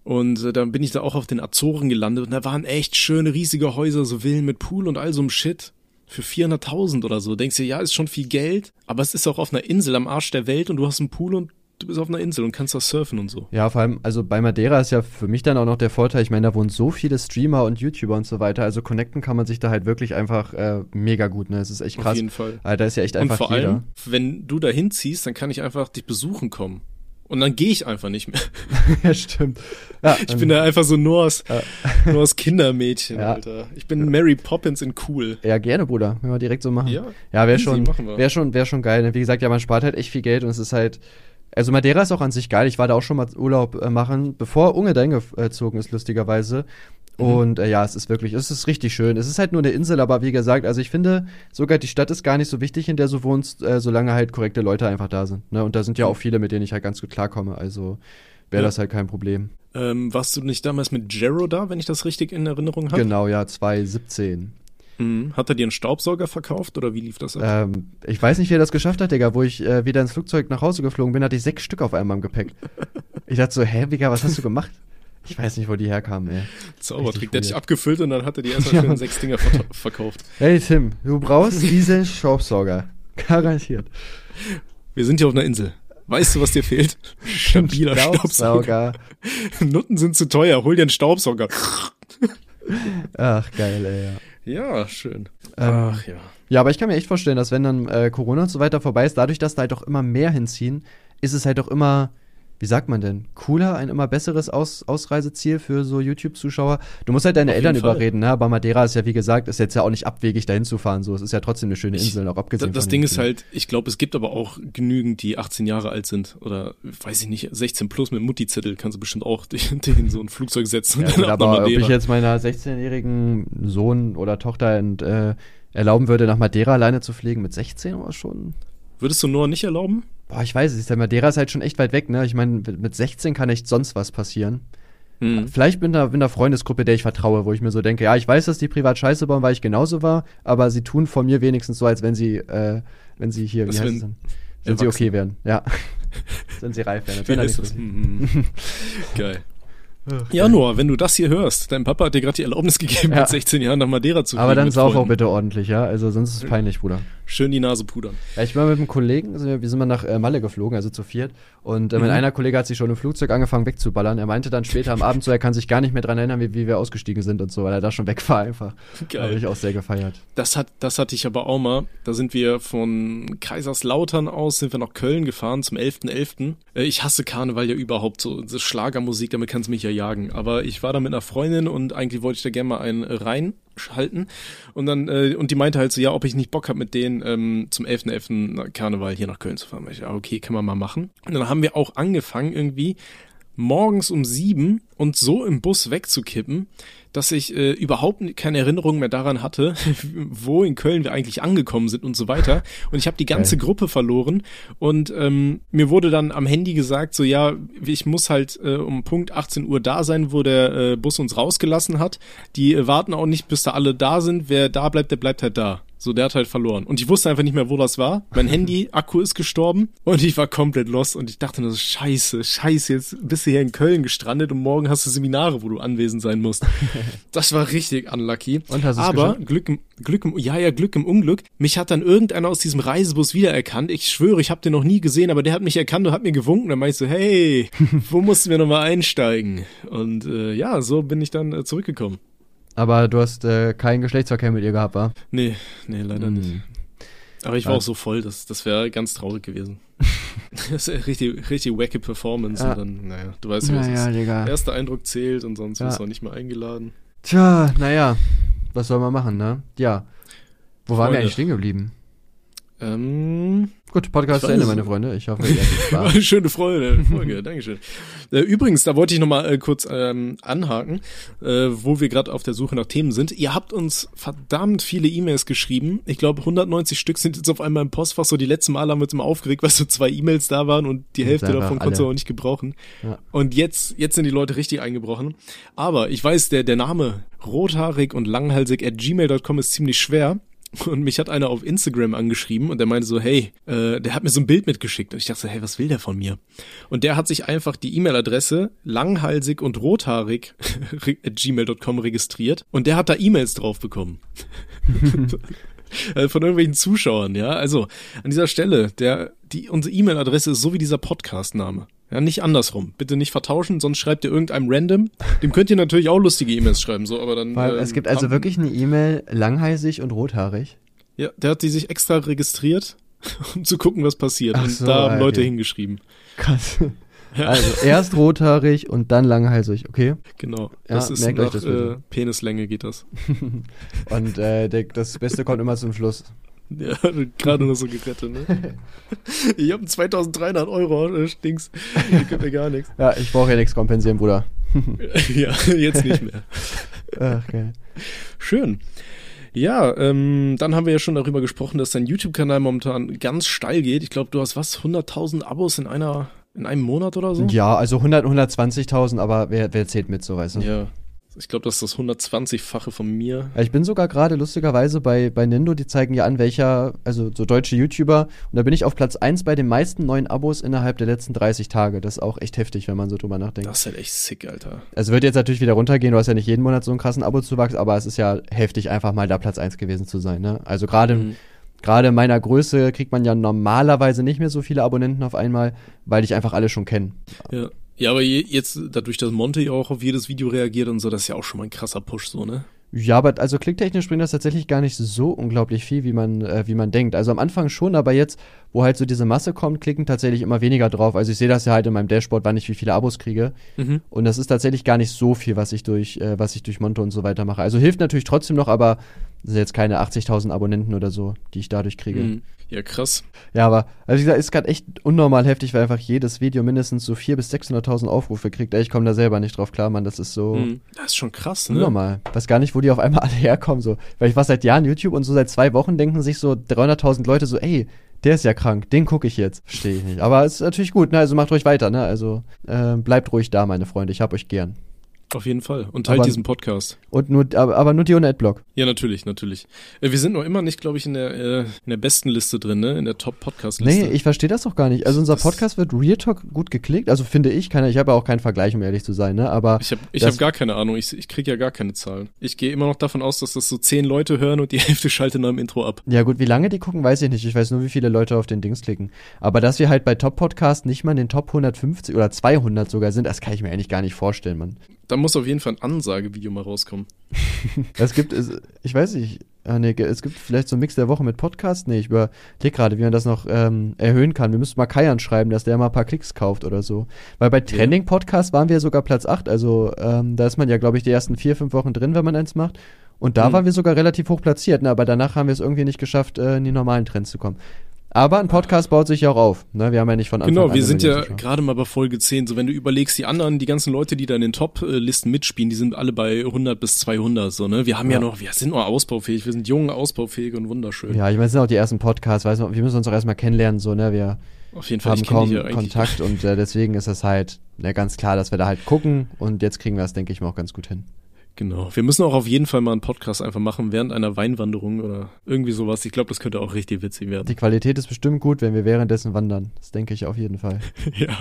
Und äh, dann bin ich da auch auf den Azoren gelandet und da waren echt schöne, riesige Häuser, so Villen mit Pool und all so einem Shit. Für 400.000 oder so. Denkst du, ja, ist schon viel Geld, aber es ist auch auf einer Insel am Arsch der Welt und du hast einen Pool und du bist auf einer Insel und kannst da surfen und so. Ja, vor allem, also bei Madeira ist ja für mich dann auch noch der Vorteil, ich meine, da wohnen so viele Streamer und YouTuber und so weiter, also connecten kann man sich da halt wirklich einfach äh, mega gut, ne? Es ist echt Auf krass. jeden Fall. Alter, ist ja echt Und einfach vor jeder. allem, wenn du da hinziehst, dann kann ich einfach dich besuchen kommen. Und dann gehe ich einfach nicht mehr. ja, stimmt. Ja, Ich bin da einfach so nur aus, nur aus Kindermädchen, Ja. Alter. Ich bin Mary Poppins in cool. ja, gerne, Bruder. Wenn wir direkt so machen. Ja, ja wäre schon, wäre schon, wäre schon geil. ne? Wie gesagt, ja, man spart halt echt viel Geld und es ist halt, also Madeira ist auch an sich geil. Ich war da auch schon mal Urlaub äh, machen, bevor Unge dahin gezogen ist, lustigerweise. Mhm. Und äh, ja, es ist wirklich, es ist richtig schön. Es ist halt nur eine Insel, aber wie gesagt, also ich finde, sogar die Stadt ist gar nicht so wichtig, in der du wohnst, äh, solange halt korrekte Leute einfach da sind. Ne? Und da sind ja auch viele, mit denen ich halt ganz gut klarkomme. Also wäre Ja. das halt kein Problem. Ähm, warst du nicht damals mit Jero da, wenn ich das richtig in Erinnerung habe? Genau, ja, 2017. Mhm. Hat er dir einen Staubsauger verkauft oder wie lief das ab? Ähm, ich weiß nicht, wie er das geschafft hat, Digga. Wo ich äh, wieder ins Flugzeug nach Hause geflogen bin, hatte ich sechs Stück auf einmal im Gepäck. Ich dachte so, hä, Digga, was hast du gemacht? Ich weiß nicht, wo die herkamen, ey. Zaubertrick. Der hat dich abgefüllt und dann hat er dir erstmal Ja, schön Mann. sechs Dinger ver verkauft. Hey Tim, du brauchst diesen Staubsauger. Garantiert. Wir sind hier auf einer Insel. Weißt du, was dir fehlt? Stabiler Staubsauger. Nutten sind zu teuer. Hol dir einen Staubsauger. Ach, geil, ey, ja. Ja, schön. Ähm, Ach ja. Ja, aber ich kann mir echt vorstellen, dass wenn dann äh, Corona und so weiter vorbei ist, dadurch, dass da halt auch immer mehr hinziehen, ist es halt auch immer, wie sagt man denn, cooler, ein immer besseres Aus Ausreiseziel für so YouTube-Zuschauer. Du musst halt deine Auf Eltern überreden, ne? Aber Madeira ist ja, wie gesagt, ist jetzt ja auch nicht abwegig, dahin zu fahren. So, es ist ja trotzdem eine schöne Ich- Insel, auch abgesehen Das Ding ist halt, ich glaube, es gibt aber auch genügend, die 18 Jahre alt sind oder weiß ich nicht, 16 plus mit Mutti-Zettel kannst du bestimmt auch in so ein Flugzeug setzen Ja, und dann aber ob ich jetzt meiner 16-jährigen Sohn oder Tochter ent, äh, erlauben würde, nach Madeira alleine zu fliegen mit 16 oder schon? Würdest du Noah nicht erlauben? Boah, ich weiß es nicht. Der Madeira ist halt schon echt weit weg, ne? Ich meine, mit 16 kann echt sonst was passieren. Hm. Vielleicht bin da in einer Freundesgruppe, der ich vertraue, wo ich mir so denke, ja, ich weiß, dass die privat scheiße bauen, weil ich genauso war, aber sie tun von mir wenigstens so, als wenn sie, äh, wenn sie hier, wie heißt wenn- es denn? Wenn sie okay wären, ja. wenn sie reif wären. Wie wenn da heißt nichts das? passiert. Hm. Geil. Ja, Noah, wenn du das hier hörst, dein Papa hat dir gerade die Erlaubnis gegeben, Ja. mit 16 Jahren nach Madeira zu fliegen. Aber dann sauf auch bitte ordentlich, ja? Also sonst ist es peinlich, Bruder. Schön die Nase pudern. Ja, ich war mit einem Kollegen, also wir sind mal nach äh, Malle geflogen, also zu viert. Und äh, mein Mhm. einer Kollege hat sich schon im Flugzeug angefangen wegzuballern. Er meinte dann später am Abend so, er kann sich gar nicht mehr dran erinnern, wie, wie wir ausgestiegen sind und so, weil er da schon weg war einfach. Geil. Habe ich auch sehr gefeiert. Das hat, das hatte ich aber auch mal. Da sind wir von Kaiserslautern aus, sind wir nach Köln gefahren zum 11.11. Äh, Ich hasse Karneval ja überhaupt so. Das Schlagermusik, damit kannst du mich ja jagen. Aber ich war da mit einer Freundin und eigentlich wollte ich da gerne mal einen äh, reinschalten. Und dann, äh, und die meinte halt so, ja, ob ich nicht Bock hab mit denen ähm, zum 11.11. Karneval hier nach Köln zu fahren. Ich, okay, kann man mal machen. Und dann haben wir auch angefangen irgendwie morgens um sieben und so im Bus wegzukippen, dass ich äh, überhaupt keine Erinnerung mehr daran hatte, wo in Köln wir eigentlich angekommen sind und so weiter. Und ich habe die ganze Geil. Gruppe verloren und ähm, mir wurde dann am Handy gesagt, so ja, ich muss halt äh, um Punkt 18 Uhr da sein, wo der äh, Bus uns rausgelassen hat. Die äh, warten auch nicht, bis da alle da sind. Wer da bleibt, der bleibt halt da. So, der hat halt verloren. Und ich wusste einfach nicht mehr, wo das war. Mein Handy, Akku ist gestorben und ich war komplett lost und ich dachte nur so, scheiße, scheiße, jetzt bist du hier in Köln gestrandet und morgen hast du Seminare, wo du anwesend sein musst. Das war richtig unlucky. Und hast Aber geschafft? Glück im, Glück im, ja, ja, Glück im Unglück. Mich hat dann irgendeiner aus diesem Reisebus wiedererkannt. Ich schwöre, ich habe den noch nie gesehen, aber der hat mich erkannt und hat mir gewunken. Dann meinte ich so, hey, wo mussten wir nochmal einsteigen? Und äh, ja, so bin ich dann äh, zurückgekommen. Aber du hast äh, keinen Geschlechtsverkehr mit ihr gehabt, wa? Nee, nee, leider nicht. Hm. Aber ich war Ja. auch so voll, das, das wäre ganz traurig gewesen. Das ist richtig, richtig wacke Performance Ja. und dann, naja, du weißt, wie das Naja, ist. Digga. Erster Eindruck zählt und sonst Ja. wirst du auch nicht mehr eingeladen. Tja, naja, was soll man machen, ne? Ja. Wo waren wir Freunde. eigentlich stehen geblieben? Ähm, Gut, Podcast zu Ende, meine. Freunde. Ich hoffe, ihr hattet Spaß. schöne Freude, Folge, Dankeschön. Äh, übrigens, da wollte ich nochmal äh, kurz ähm, anhaken, äh, wo wir gerade auf der Suche nach Themen sind. Ihr habt uns verdammt viele E-Mails geschrieben. Ich glaube, 190 Stück sind jetzt auf einmal im Postfach. So die letzten Mal haben wir uns immer aufgeregt, weil so zwei E-Mails da waren und die Hälfte davon konntest du alle. auch nicht gebrauchen. Ja. Und jetzt, jetzt sind die Leute richtig eingebrochen. Aber ich weiß, der, der Name rothaarig und langhalsig at gmail.com ist ziemlich schwer. Und mich hat einer auf Instagram angeschrieben und der meinte so, hey, äh, der hat mir so ein Bild mitgeschickt. Und ich dachte so, hey, was will der von mir? Und der hat sich einfach die E-Mail-Adresse langhalsig und rothaarig at gmail.com registriert und der hat da E-Mails drauf bekommen. Äh, Von irgendwelchen Zuschauern, ja. Also an dieser Stelle, der, die, unsere E-Mail-Adresse ist so wie dieser Podcast-Name. Ja, nicht andersrum. Bitte nicht vertauschen, sonst schreibt ihr irgendeinem random. Dem könnt ihr natürlich auch lustige E-Mails schreiben, so, aber dann. Weil ähm, es gibt also wirklich eine E-Mail langheißig und rothaarig. Ja, der hat die sich extra registriert, um zu gucken, was passiert. Ach und so, da haben okay. Leute hingeschrieben. Krass. Ja. Also erst rothaarig und dann langhalsig, okay? Genau. Ja, Das ist merkt euch nach das äh. Penislänge geht das. Und äh, der, das Beste kommt immer zum Schluss. Ja, gerade noch so gerettet, ne? ich habe 2300 Euro, äh, stinks. Ihr könnt mir gar nichts. Ja, ich brauche ja nichts kompensieren, Bruder. ja, jetzt nicht mehr. Ach, geil. Schön. Ja, ähm, dann haben wir ja schon darüber gesprochen, dass dein YouTube-Kanal momentan ganz steil geht. Ich glaube, du hast was, 100.000 Abos in einer, in einem Monat oder so? Ja, also 100, 120.000, aber wer, wer zählt mit, so weißt du? Ja. Ich glaube, das ist das 120-fache von mir. Ich bin sogar gerade lustigerweise bei, bei Nindo, die zeigen ja an, welcher, also so deutsche YouTuber, und da bin ich auf Platz 1 bei den meisten neuen Abos innerhalb der letzten 30 Tage. Das ist auch echt heftig, wenn man so drüber nachdenkt. Das ist halt echt sick, Alter. Es wird jetzt natürlich wieder runtergehen, du hast ja nicht jeden Monat so einen krassen Abozuwachs, aber es ist ja heftig, einfach mal da Platz 1 gewesen zu sein. Ne? Also gerade Mhm. gerade in meiner Größe kriegt man ja normalerweise nicht mehr so viele Abonnenten auf einmal, weil ich einfach alle schon kenne. Ja. Ja, aber je, jetzt, dadurch, dass Monte ja auch auf jedes Video reagiert und so, das ist ja auch schon mal ein krasser Push, so, ne? Ja, aber also klicktechnisch bringt das tatsächlich gar nicht so unglaublich viel, wie man, äh, wie man denkt. Also am Anfang schon, aber jetzt, wo halt so diese Masse kommt, klicken tatsächlich immer weniger drauf. Also ich sehe das ja halt in meinem Dashboard, wann ich wie viele Abos kriege. Mhm. Und das ist tatsächlich gar nicht so viel, was ich durch, äh, was ich durch Monte und so weiter mache. Also hilft natürlich trotzdem noch, aber das sind jetzt keine 80.000 Abonnenten oder so, die ich dadurch kriege. Mhm. Ja, krass. Ja, aber, also wie gesagt, ist gerade echt unnormal heftig, weil einfach jedes Video mindestens so 400.000 bis 600.000 Aufrufe kriegt. Ey, Ich komme da selber nicht drauf klar, Mann, das ist so Mhm. Das ist schon krass, ne? unnormal. Weiß gar nicht, wo die auf einmal alle herkommen, so. Weil ich war seit Jahren YouTube und so seit zwei Wochen denken sich so 300.000 Leute so, ey, der ist ja krank, den gucke ich jetzt. Verstehe ich nicht. Aber es ist natürlich gut, ne, also macht ruhig weiter, ne, also äh, bleibt ruhig da, meine Freunde, ich hab euch gern. Auf jeden Fall. Und teilt Aber- diesen Podcast. Und nur, aber, aber nur die ohne Adblock. Ja, natürlich, natürlich. Äh, Wir sind noch immer nicht, glaube ich, in der, äh, in der besten Liste drin, ne? In der Top-Podcast-Liste. Nee, ich verstehe das doch gar nicht. Also unser Podcast wird Real Talk gut geklickt, also finde ich, keine, ich habe ja auch keinen Vergleich, um ehrlich zu sein, ne, aber Ich habe ich hab gar keine Ahnung. Ich, ich krieg ja gar keine Zahlen. Ich gehe immer noch davon aus, dass das so zehn Leute hören und die Hälfte schaltet nach dem Intro ab. Ja gut, wie lange die gucken, weiß ich nicht. Ich weiß nur, wie viele Leute auf den Dings klicken. Aber dass wir halt bei Top Podcast nicht mal in den Top 150 oder 200 sogar sind, das kann ich mir eigentlich gar nicht vorstellen, Mann. Da muss auf jeden Fall ein Ansagevideo mal rauskommen. Es gibt, es, ich weiß nicht, ah, nee, es gibt vielleicht so einen Mix der Woche mit Podcast. Nee, ich überlege gerade, wie man das noch ähm, erhöhen kann. Wir müssten mal Kai anschreiben, dass der mal ein paar Klicks kauft oder so. Weil bei Trending Podcast waren wir sogar Platz 8. Also ähm, da ist man ja, glaube ich, die ersten vier, fünf Wochen drin, wenn man eins macht. Und da Mhm. waren wir sogar relativ hoch platziert, ne? aber danach haben wir es irgendwie nicht geschafft, äh, in die normalen Trends zu kommen. Aber ein Podcast baut sich ja auch auf. Ne? Wir haben ja nicht von Anfang Genau, an wir eine sind ja gerade mal bei Folge 10. So, wenn du überlegst, die anderen, die ganzen Leute, die da in den Top-Listen mitspielen, die sind alle bei 100 bis 200, so, ne? Wir haben ja, Ja. noch, wir sind noch ausbaufähig, wir sind jung, ausbaufähig und wunderschön. Ja, ich meine, es sind auch die ersten Podcasts, weiß man, wir müssen uns auch erstmal kennenlernen, so, ne? Wir Auf jeden Fall, haben kaum ja. Kontakt und äh, deswegen ist es halt ne, ganz klar, dass wir da halt gucken und jetzt kriegen wir es, denke ich mal, auch ganz gut hin. Genau. Wir müssen auch auf jeden Fall mal einen Podcast einfach machen während einer Weinwanderung oder irgendwie sowas. Ich glaube, das könnte auch richtig witzig werden. Die Qualität ist bestimmt gut, wenn wir währenddessen wandern. Das denke ich auf jeden Fall. ja.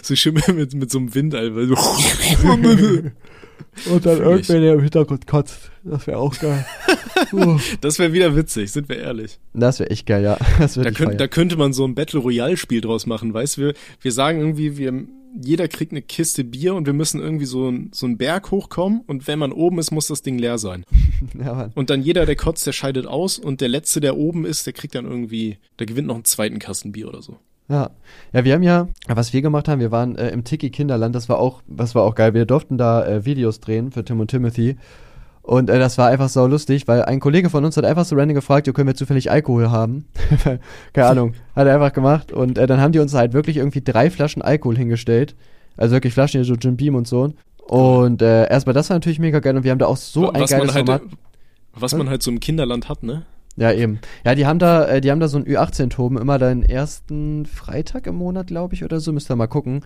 So Schimmel mit, mit so einem Wind, Alter. So. Und dann ich. der im Hintergrund kotzt. Das wäre auch geil. Das wäre wieder witzig, sind wir ehrlich. das wäre echt geil, ja. Das Da, könnt, da könnte man so ein Battle Royale Spiel draus machen, weißt du? Wir, wir sagen irgendwie, wir, jeder kriegt eine Kiste Bier und wir müssen irgendwie so, ein, so einen Berg hochkommen und wenn man oben ist, muss das Ding leer sein. Ja. Und dann jeder, der kotzt, der scheidet aus und der letzte, der oben ist, der kriegt dann irgendwie, der gewinnt noch einen zweiten Kasten Bier oder so. Ja. Ja, wir haben ja, was wir gemacht haben, wir waren äh, im Tiki Kinderland, das war auch, das war auch geil. Wir durften da äh, Videos drehen für Tim und Timothy. Und äh, das war einfach so lustig, weil ein Kollege von uns hat einfach so random gefragt, jo, können wir zufällig Alkohol haben? Keine Ahnung, hat er einfach gemacht. Und äh, dann haben die uns halt wirklich irgendwie drei Flaschen Alkohol hingestellt. Also wirklich Flaschen, so Jim Beam und so. Und äh, erstmal, das war natürlich mega geil und wir haben da auch so ein was geiles man halt, Format. Was man halt so im Kinderland hat, ne? Ja, eben. Ja, die haben da, äh, die haben da so ein Ü18-Toben, immer den ersten Freitag im Monat, glaube ich, oder so, müsst ihr mal gucken.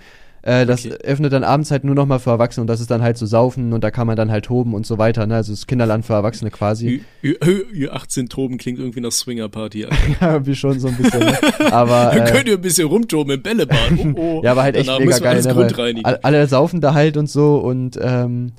Äh, das Okay. öffnet dann abends halt nur nochmal für Erwachsene und das ist dann halt so Saufen und da kann man dann halt toben und so weiter, ne? Also das Kinderland für Erwachsene quasi. Ü, Ü, Ü 18 Toben klingt irgendwie nach Swingerparty. Ja, irgendwie schon so ein bisschen. Ne? Aber. Dann Äh, könnt ihr ein bisschen rumtoben im Bällebad. Oh, oh. ja, aber halt echt Danach mega geil, alles ne? Alle saufen da halt und so und ähm,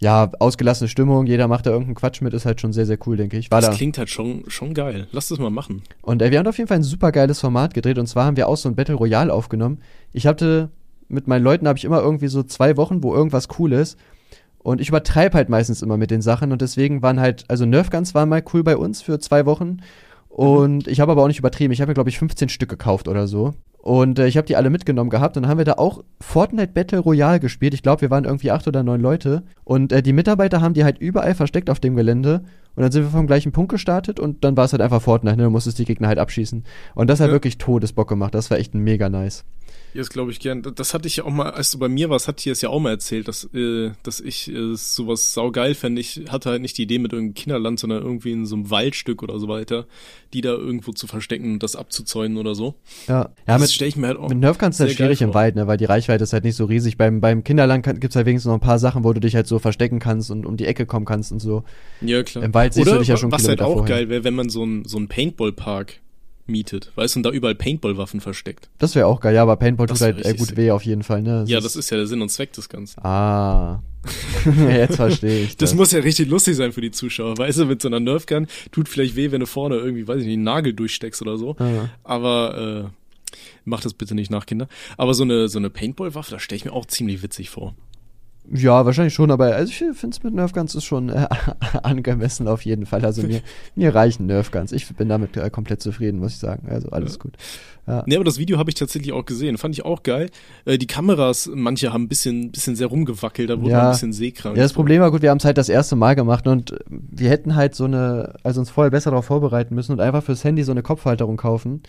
ja, ausgelassene Stimmung, jeder macht da irgendeinen Quatsch mit, ist halt schon sehr, sehr cool, denke ich. War Das da. klingt halt schon, schon geil. Lass das mal machen. Und äh, wir haben auf jeden Fall ein super geiles Format gedreht und zwar haben wir auch so ein Battle Royale aufgenommen. Ich hatte mit meinen Leuten habe ich immer irgendwie so zwei Wochen, wo irgendwas cool ist. Und ich übertreibe halt meistens immer mit den Sachen und deswegen waren halt, also Nerfguns waren mal cool bei uns für zwei Wochen. Und ich habe aber auch nicht übertrieben. Ich habe mir, glaube ich, 15 Stück gekauft oder so. Und äh, ich habe die alle mitgenommen gehabt und dann haben wir da auch Fortnite Battle Royale gespielt. Ich glaube, wir waren irgendwie acht oder neun Leute. Und äh, die Mitarbeiter haben die halt überall versteckt auf dem Gelände. Und dann sind wir vom gleichen Punkt gestartet und dann war es halt einfach Fortnite, ne? Du musstest die Gegner halt abschießen. Und das hat Ja. wirklich Todesbock gemacht. Das war echt mega nice. Jetzt glaube ich gern. Das hatte ich ja auch mal, als du bei mir warst, hatte ich es ja auch mal erzählt, dass, äh, dass ich äh, sowas saugeil fände. Ich hatte halt nicht die Idee mit irgendeinem Kinderland, sondern irgendwie in so einem Waldstück oder so weiter, die da irgendwo zu verstecken und das abzuzäunen oder so. Ja, ja das stelle ich mir halt auch. mit Nerfguns ist halt sehr geil schwierig im. Wald, ne? Weil die Reichweite ist halt nicht so riesig. Beim, beim Kinderland kann, gibt's halt wenigstens noch ein paar Sachen, wo du dich halt so verstecken kannst und um die Ecke kommen kannst und so. Ja, klar. Im Wald siehst Oder du dich ja schon was halt auch vorher. geil wäre, wenn man so einen so einen Paintball-Park mietet, weißt du, und da überall Paintball-Waffen versteckt. Das wäre auch geil, ja, aber Paintball Das tut halt äh, gut sick. weh auf jeden Fall, ne? ja, das ist ja der Sinn und Zweck des Ganzen. Ah. Jetzt verstehe ich. Das muss ja richtig lustig sein für die Zuschauer, weißt du, mit so einer Nerfgun tut vielleicht weh, wenn du vorne irgendwie, weiß ich nicht, einen Nagel durchsteckst oder so. Ah. Aber äh, macht das bitte nicht nach, Kinder. Aber so eine so eine Paintball-Waffe, da stelle ich mir auch ziemlich witzig vor. Ja, wahrscheinlich schon, aber also ich finde es mit Nerfguns ist schon äh, angemessen auf jeden Fall. Also mir, mir reichen Nerfguns. Ich bin damit äh, komplett zufrieden, muss ich sagen. Also alles gut. Nee, aber das Video habe ich tatsächlich auch gesehen. Fand ich auch geil. Äh, die Kameras, manche haben ein bisschen, bisschen sehr rumgewackelt, da wurde Ja. man ein bisschen seekrank. Ja, das Problem war gut, wir haben es halt das erste Mal gemacht und wir hätten halt so eine, also uns vorher besser darauf vorbereiten müssen und einfach fürs Handy so eine Kopfhalterung kaufen.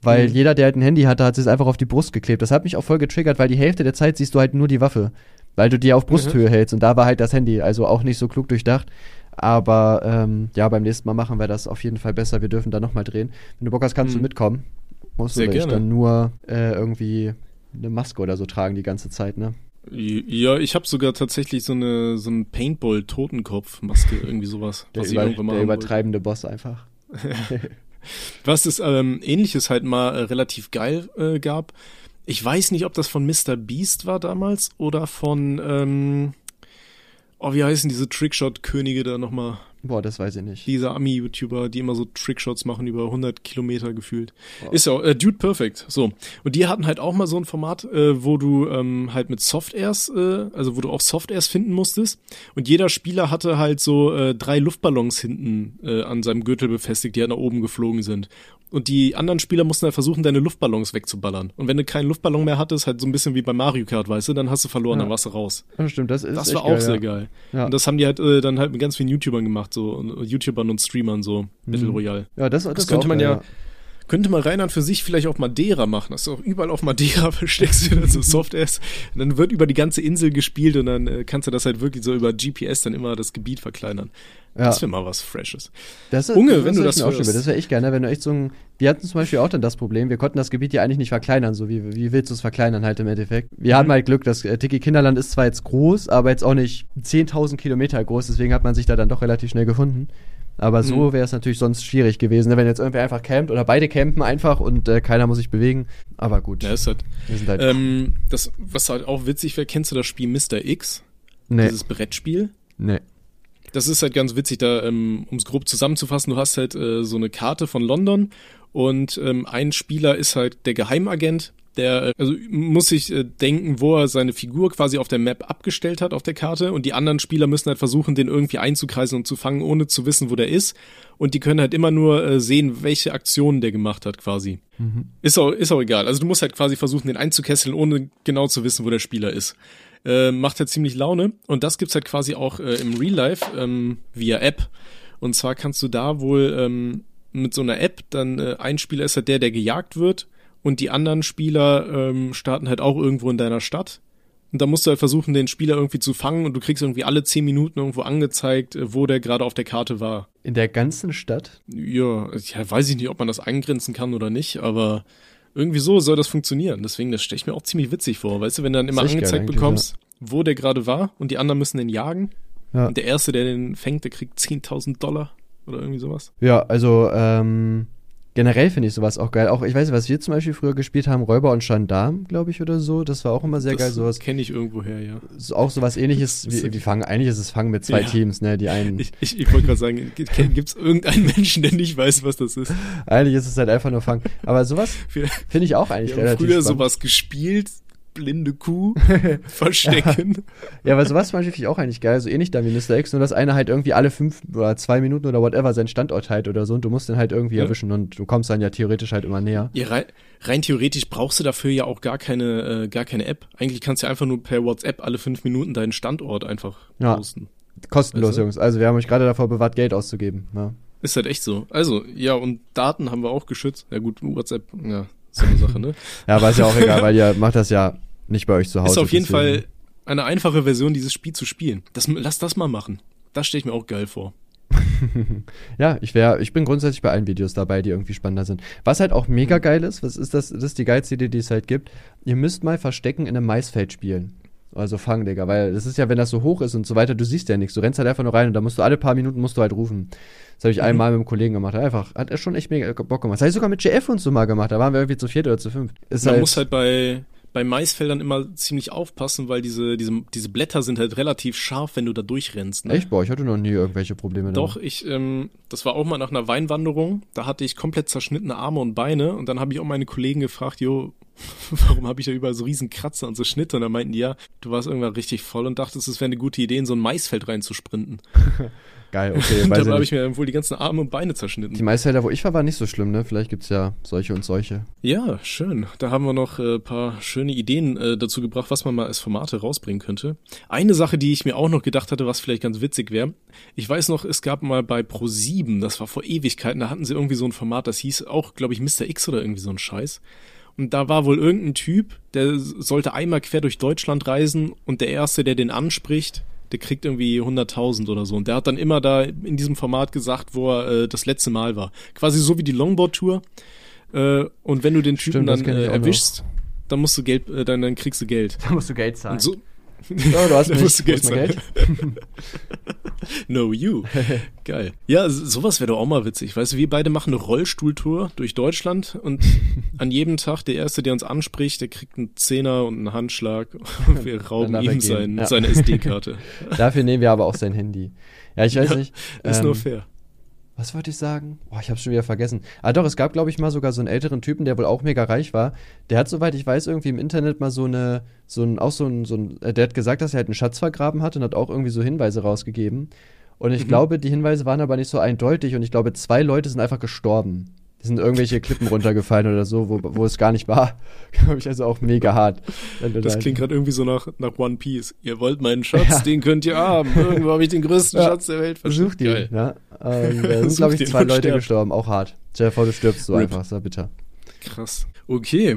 Weil Mhm. jeder, der halt ein Handy hatte, hat es einfach auf die Brust geklebt. Das hat mich auch voll getriggert, weil die Hälfte der Zeit siehst du halt nur die Waffe. Weil du die auf Brusthöhe hältst und da war halt das Handy, also auch nicht so klug durchdacht. Aber ähm, ja, beim nächsten Mal machen wir das auf jeden Fall besser. Wir dürfen da nochmal drehen. Wenn du Bock hast, kannst du Mhm. mitkommen. Musst Sehr du gerne. dann nur äh, irgendwie eine Maske oder so tragen die ganze Zeit, ne? Ja, ich habe sogar tatsächlich so eine so ein Paintball-Totenkopf-Maske, irgendwie sowas. Der, über, der haben wollte. übertreibende Boss einfach. Was es ähm, ähnliches halt mal äh, relativ geil äh, gab. Ich weiß nicht, ob das von Mr. Beast war damals oder von, ähm, oh, wie heißen diese Trickshot-Könige da nochmal? Boah, das weiß ich nicht. Diese Ami-YouTuber, die immer so Trickshots machen über 100 Kilometer gefühlt. Wow. Ist ja auch, äh, Dude Perfect, so. Und die hatten halt auch mal so ein Format, äh, wo du ähm, halt mit Softairs, äh, also wo du auch Softairs finden musstest. Und jeder Spieler hatte halt so äh, drei Luftballons hinten äh, an seinem Gürtel befestigt, die halt nach oben geflogen sind. Und die anderen Spieler mussten halt versuchen, deine Luftballons wegzuballern. Und wenn du keinen Luftballon mehr hattest, halt so ein bisschen wie bei Mario Kart, weißt du, dann hast du verloren, Ja. dann warst du raus. Ja, stimmt, das ist Das war auch geil, sehr ja. geil. Ja. Und das haben die halt äh, dann halt mit ganz vielen YouTubern gemacht, so und, YouTubern und Streamern, so Battle Royale. Ja, das, das, Das könnte auch man geil, ja, könnte man rein an für sich vielleicht auch Madeira machen. Das ist auch überall auf Madeira versteckst du dann so Soft-Ass. Und dann wird über die ganze Insel gespielt und dann äh, kannst du das halt wirklich so über GPS dann immer das Gebiet verkleinern. Ja. Das wäre mal was Freshes. Das ist, Unge, wenn du das auch schon. Das wäre echt geil, ne? wenn du echt so ein. Wir hatten zum Beispiel auch dann das Problem, wir konnten das Gebiet ja eigentlich nicht verkleinern, so wie, wie willst du es verkleinern halt im Endeffekt. Wir Mhm. hatten halt Glück, das äh, Tiki Kinderland ist zwar jetzt groß, aber jetzt auch nicht 10.000 Kilometer groß, deswegen hat man sich da dann doch relativ schnell gefunden. Aber so Mhm. wäre es natürlich sonst schwierig gewesen, ne? wenn jetzt irgendwer einfach campt oder beide campen einfach und äh, keiner muss sich bewegen. Aber gut, Ja, ist halt, wir sind halt. ähm, das, was halt auch witzig wäre, kennst du das Spiel Mr. X? nee, Dieses Brettspiel? nee. Das ist halt ganz witzig, da, ähm, um es grob zusammenzufassen, du hast halt äh, so eine Karte von London und ähm, ein Spieler ist halt der Geheimagent Der äh, also muss sich äh, denken, wo er seine Figur quasi auf der Map abgestellt hat auf der Karte und die anderen Spieler müssen halt versuchen, den irgendwie einzukreisen und zu fangen, ohne zu wissen, wo der ist. Und die können halt immer nur äh, sehen, welche Aktionen der gemacht hat, quasi. Mhm. Ist auch ist auch egal. Also du musst halt quasi versuchen, den einzukesseln, ohne genau zu wissen, wo der Spieler ist. Äh, macht halt ziemlich Laune und das gibt's halt quasi auch äh, im Real Life ähm, via App. Und zwar kannst du da wohl ähm, mit so einer App dann äh, ein Spieler ist halt der, der gejagt wird und die anderen Spieler ähm, starten halt auch irgendwo in deiner Stadt. Und da musst du halt versuchen, den Spieler irgendwie zu fangen und du kriegst irgendwie alle zehn Minuten irgendwo angezeigt, äh, wo der gerade auf der Karte war. In der ganzen Stadt? Ja, ja, weiß ich nicht, ob man das eingrenzen kann oder nicht, aber irgendwie so soll das funktionieren. Deswegen, das stelle ich mir auch ziemlich witzig vor. Weißt du, wenn du dann immer angezeigt bekommst, ja. wo der gerade war und die anderen müssen den jagen. Ja. Und der Erste, der den fängt, der kriegt 10.000 Dollar oder irgendwie sowas. Ja, also ähm, generell finde ich sowas auch geil. Auch, ich weiß nicht, was wir zum Beispiel früher gespielt haben, Räuber und Gendarm, glaube ich, oder so. Das war auch immer sehr das geil. Sowas kenne ich irgendwoher, ja. So, auch sowas ähnliches wie, wie Fangen. Eigentlich ist es Fangen mit zwei ja. Teams, ne? Die einen. Ich, ich, ich wollte gerade sagen, gibt es irgendeinen Menschen, der nicht weiß, was das ist? Eigentlich ist es halt einfach nur Fangen. Aber sowas finde ich auch eigentlich wir relativ früher spannend. sowas gespielt, blinde Kuh verstecken. ja, aber sowas zum Beispiel finde ich auch eigentlich geil, so ähnlich da wie Mr. X, nur dass einer halt irgendwie alle fünf oder zwei Minuten oder whatever seinen Standort halt oder so und du musst den halt irgendwie ja. erwischen und du kommst dann ja theoretisch halt immer näher. Ja, rein, rein theoretisch brauchst du dafür ja auch gar keine, äh, gar keine App. Eigentlich kannst du ja einfach nur per WhatsApp alle fünf Minuten deinen Standort einfach ja. posten. Kostenlos, weißt du? Jungs. Also wir haben euch gerade davor bewahrt, Geld auszugeben. Ja. Ist halt echt so. Also, ja, und Daten haben wir auch geschützt. Ja gut, WhatsApp, ja, so eine Sache, ne? ja, aber ist ja auch egal, weil ihr macht das ja nicht bei euch zu Hause. Ist auf jeden deswegen. Fall eine einfache Version, dieses Spiel zu spielen. Das, lass das mal machen. Das stelle ich mir auch geil vor. ja, ich wäre, ich bin grundsätzlich bei allen Videos dabei, die irgendwie spannender sind. Was halt auch mega geil ist, was ist das, das ist die geilste Idee, die es halt gibt. Ihr müsst mal Verstecken in einem Maisfeld spielen. Also fangen, Digga, weil das ist ja, wenn das so hoch ist und so weiter, du siehst ja nichts. Du rennst halt einfach nur rein und da musst du alle paar Minuten musst du halt rufen. Das habe ich mhm. einmal mit einem Kollegen gemacht. Einfach, hat er schon echt mega Bock gemacht. Das habe ich sogar mit JF und so mal gemacht. Da waren wir irgendwie zu viert oder zu fünf. Ist Man halt, muss halt bei, bei Maisfeldern immer ziemlich aufpassen, weil diese, diese, diese Blätter sind halt relativ scharf, wenn du da durchrennst. Ne? Echt? Boah, ich hatte noch nie irgendwelche Probleme Doch, damit. ich, ähm, das war auch mal nach einer Weinwanderung, da hatte ich komplett zerschnittene Arme und Beine und dann habe ich auch meine Kollegen gefragt, jo, warum habe ich da überall so riesen Kratzer und so Schnitte? Und dann meinten die, ja, du warst irgendwann richtig voll und dachtest, es wäre eine gute Idee, in so ein Maisfeld reinzusprinten. Geil, okay. da habe ich mir wohl die ganzen Arme und Beine zerschnitten. Die Maisfelder, wo ich war, waren nicht so schlimm, ne? Vielleicht gibt's ja solche und solche. Ja, schön. Da haben wir noch ein äh, paar schöne Ideen äh, dazu gebracht, was man mal als Formate rausbringen könnte. Eine Sache, die ich mir auch noch gedacht hatte, was vielleicht ganz witzig wäre. Ich weiß noch, es gab mal bei Pro7, das war vor Ewigkeiten, da hatten sie irgendwie so ein Format, das hieß auch, glaube ich, Mr. X oder irgendwie so ein Scheiß. Und da war wohl irgendein Typ, der sollte einmal quer durch Deutschland reisen und der Erste, der den anspricht, der kriegt irgendwie 100.000 oder so. Und der hat dann immer da in diesem Format gesagt, wo er äh, das letzte Mal war. Quasi so wie die Longboard-Tour. Äh, und wenn du den Typen Stimmt, dann äh, erwischst, dann musst du Geld, äh, dann, dann kriegst du Geld. Dann musst du Geld zahlen. Und so, Oh, du hast mich, musst Geld, Geld? no you. Geil. Ja, sowas wäre doch auch mal witzig. Weißt du, wir beide machen eine Rollstuhltour durch Deutschland und an jedem Tag der Erste, der uns anspricht, der kriegt einen Zehner und einen Handschlag und wir rauben ihm sein, ja. seine SD-Karte. Dafür nehmen wir aber auch sein Handy. Ja, ich weiß ja, nicht. Ist ähm, nur fair was wollte ich sagen? Boah, ich hab's schon wieder vergessen. Ah doch, es gab, glaube ich, mal sogar so einen älteren Typen, der wohl auch mega reich war. Der hat, soweit ich weiß, irgendwie im Internet mal so eine, so ein, auch so ein, so ein, äh, der hat gesagt, dass er halt einen Schatz vergraben hat und hat auch irgendwie so Hinweise rausgegeben. Und ich mhm. glaube, die Hinweise waren aber nicht so eindeutig und ich glaube, zwei Leute sind einfach gestorben. Sind irgendwelche Klippen runtergefallen oder so, wo, wo es gar nicht war. Glaube ich also auch mega hart. Das klingt gerade irgendwie so nach, nach One Piece. Ihr wollt meinen Schatz, ja. den könnt ihr haben. Irgendwo habe ich den größten ja. Schatz der Welt Versucht ihn. Ja. Ähm, da sind, glaube ich, zwei Leute sterben. gestorben. Auch hart. Stell dir vor, du stirbst so Rip. einfach. So bitter. Krass. Okay.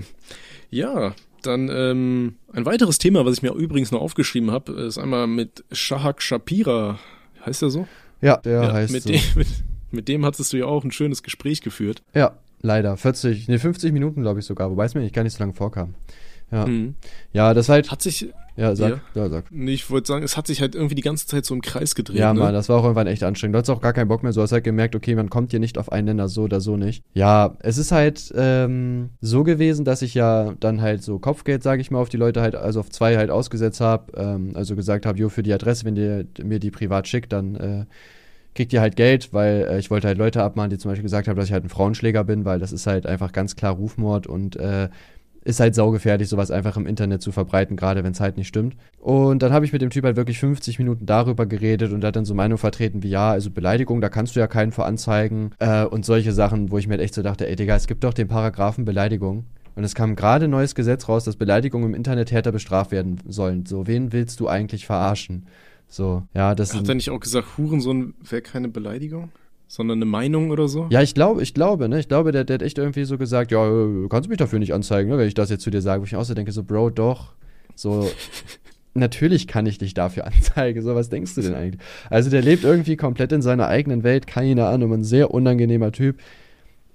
Ja, dann ähm, ein weiteres Thema, was ich mir übrigens noch aufgeschrieben habe, ist einmal mit Shahak Shapira. Heißt der so? Ja, der ja, heißt mit so. Dem, mit, mit dem hattest du ja auch ein schönes Gespräch geführt. Ja, leider. 40, ne, 50 Minuten, glaube ich sogar, wobei es mir nicht gar nicht so lange vorkam. Ja. Mhm. Ja, das halt. Hat sich. Ja, sag. Ja, ja sag. Nee, ich wollte sagen, es hat sich halt irgendwie die ganze Zeit so im Kreis gedreht. Ja, ne? Mann, das war auch irgendwann echt anstrengend. Du hast auch gar keinen Bock mehr. So hast halt gemerkt, okay, man kommt hier nicht auf einen Nenner, so oder so nicht. Ja, es ist halt ähm, so gewesen, dass ich ja dann halt so Kopfgeld, sage ich mal, auf die Leute halt, also auf zwei halt ausgesetzt habe. Ähm, also gesagt habe, jo, für die Adresse, wenn ihr mir die privat schickt, dann äh, kriegt ihr halt Geld, weil äh, ich wollte halt Leute abmahnen, die zum Beispiel gesagt haben, dass ich halt ein Frauenschläger bin, weil das ist halt einfach ganz klar Rufmord und äh, ist halt saugefährlich, sowas einfach im Internet zu verbreiten, gerade wenn es halt nicht stimmt. Und dann habe ich mit dem Typ halt wirklich 50 Minuten darüber geredet und hat dann so Meinung vertreten wie, ja, also Beleidigung, da kannst du ja keinen vor anzeigen äh, und solche Sachen, wo ich mir halt echt so dachte, ey Digga, es gibt doch den Paragraphen Beleidigung. Und es kam gerade ein neues Gesetz raus, dass Beleidigungen im Internet härter bestraft werden sollen. So, wen willst du eigentlich verarschen? So, ja, das Hat er nicht auch gesagt, Hurensohn wäre keine Beleidigung? sondern eine Meinung oder so? Ja, ich glaube, ich glaube, ne? Ich glaube, der, der hat echt irgendwie so gesagt, ja, du kannst mich dafür nicht anzeigen, ne, wenn ich das jetzt zu dir sage. Wo ich auch so denke, so, Bro, doch. So, natürlich kann ich dich dafür anzeigen. So, was denkst du denn eigentlich? Also, der lebt irgendwie komplett in seiner eigenen Welt, keine Ahnung, ein sehr unangenehmer Typ.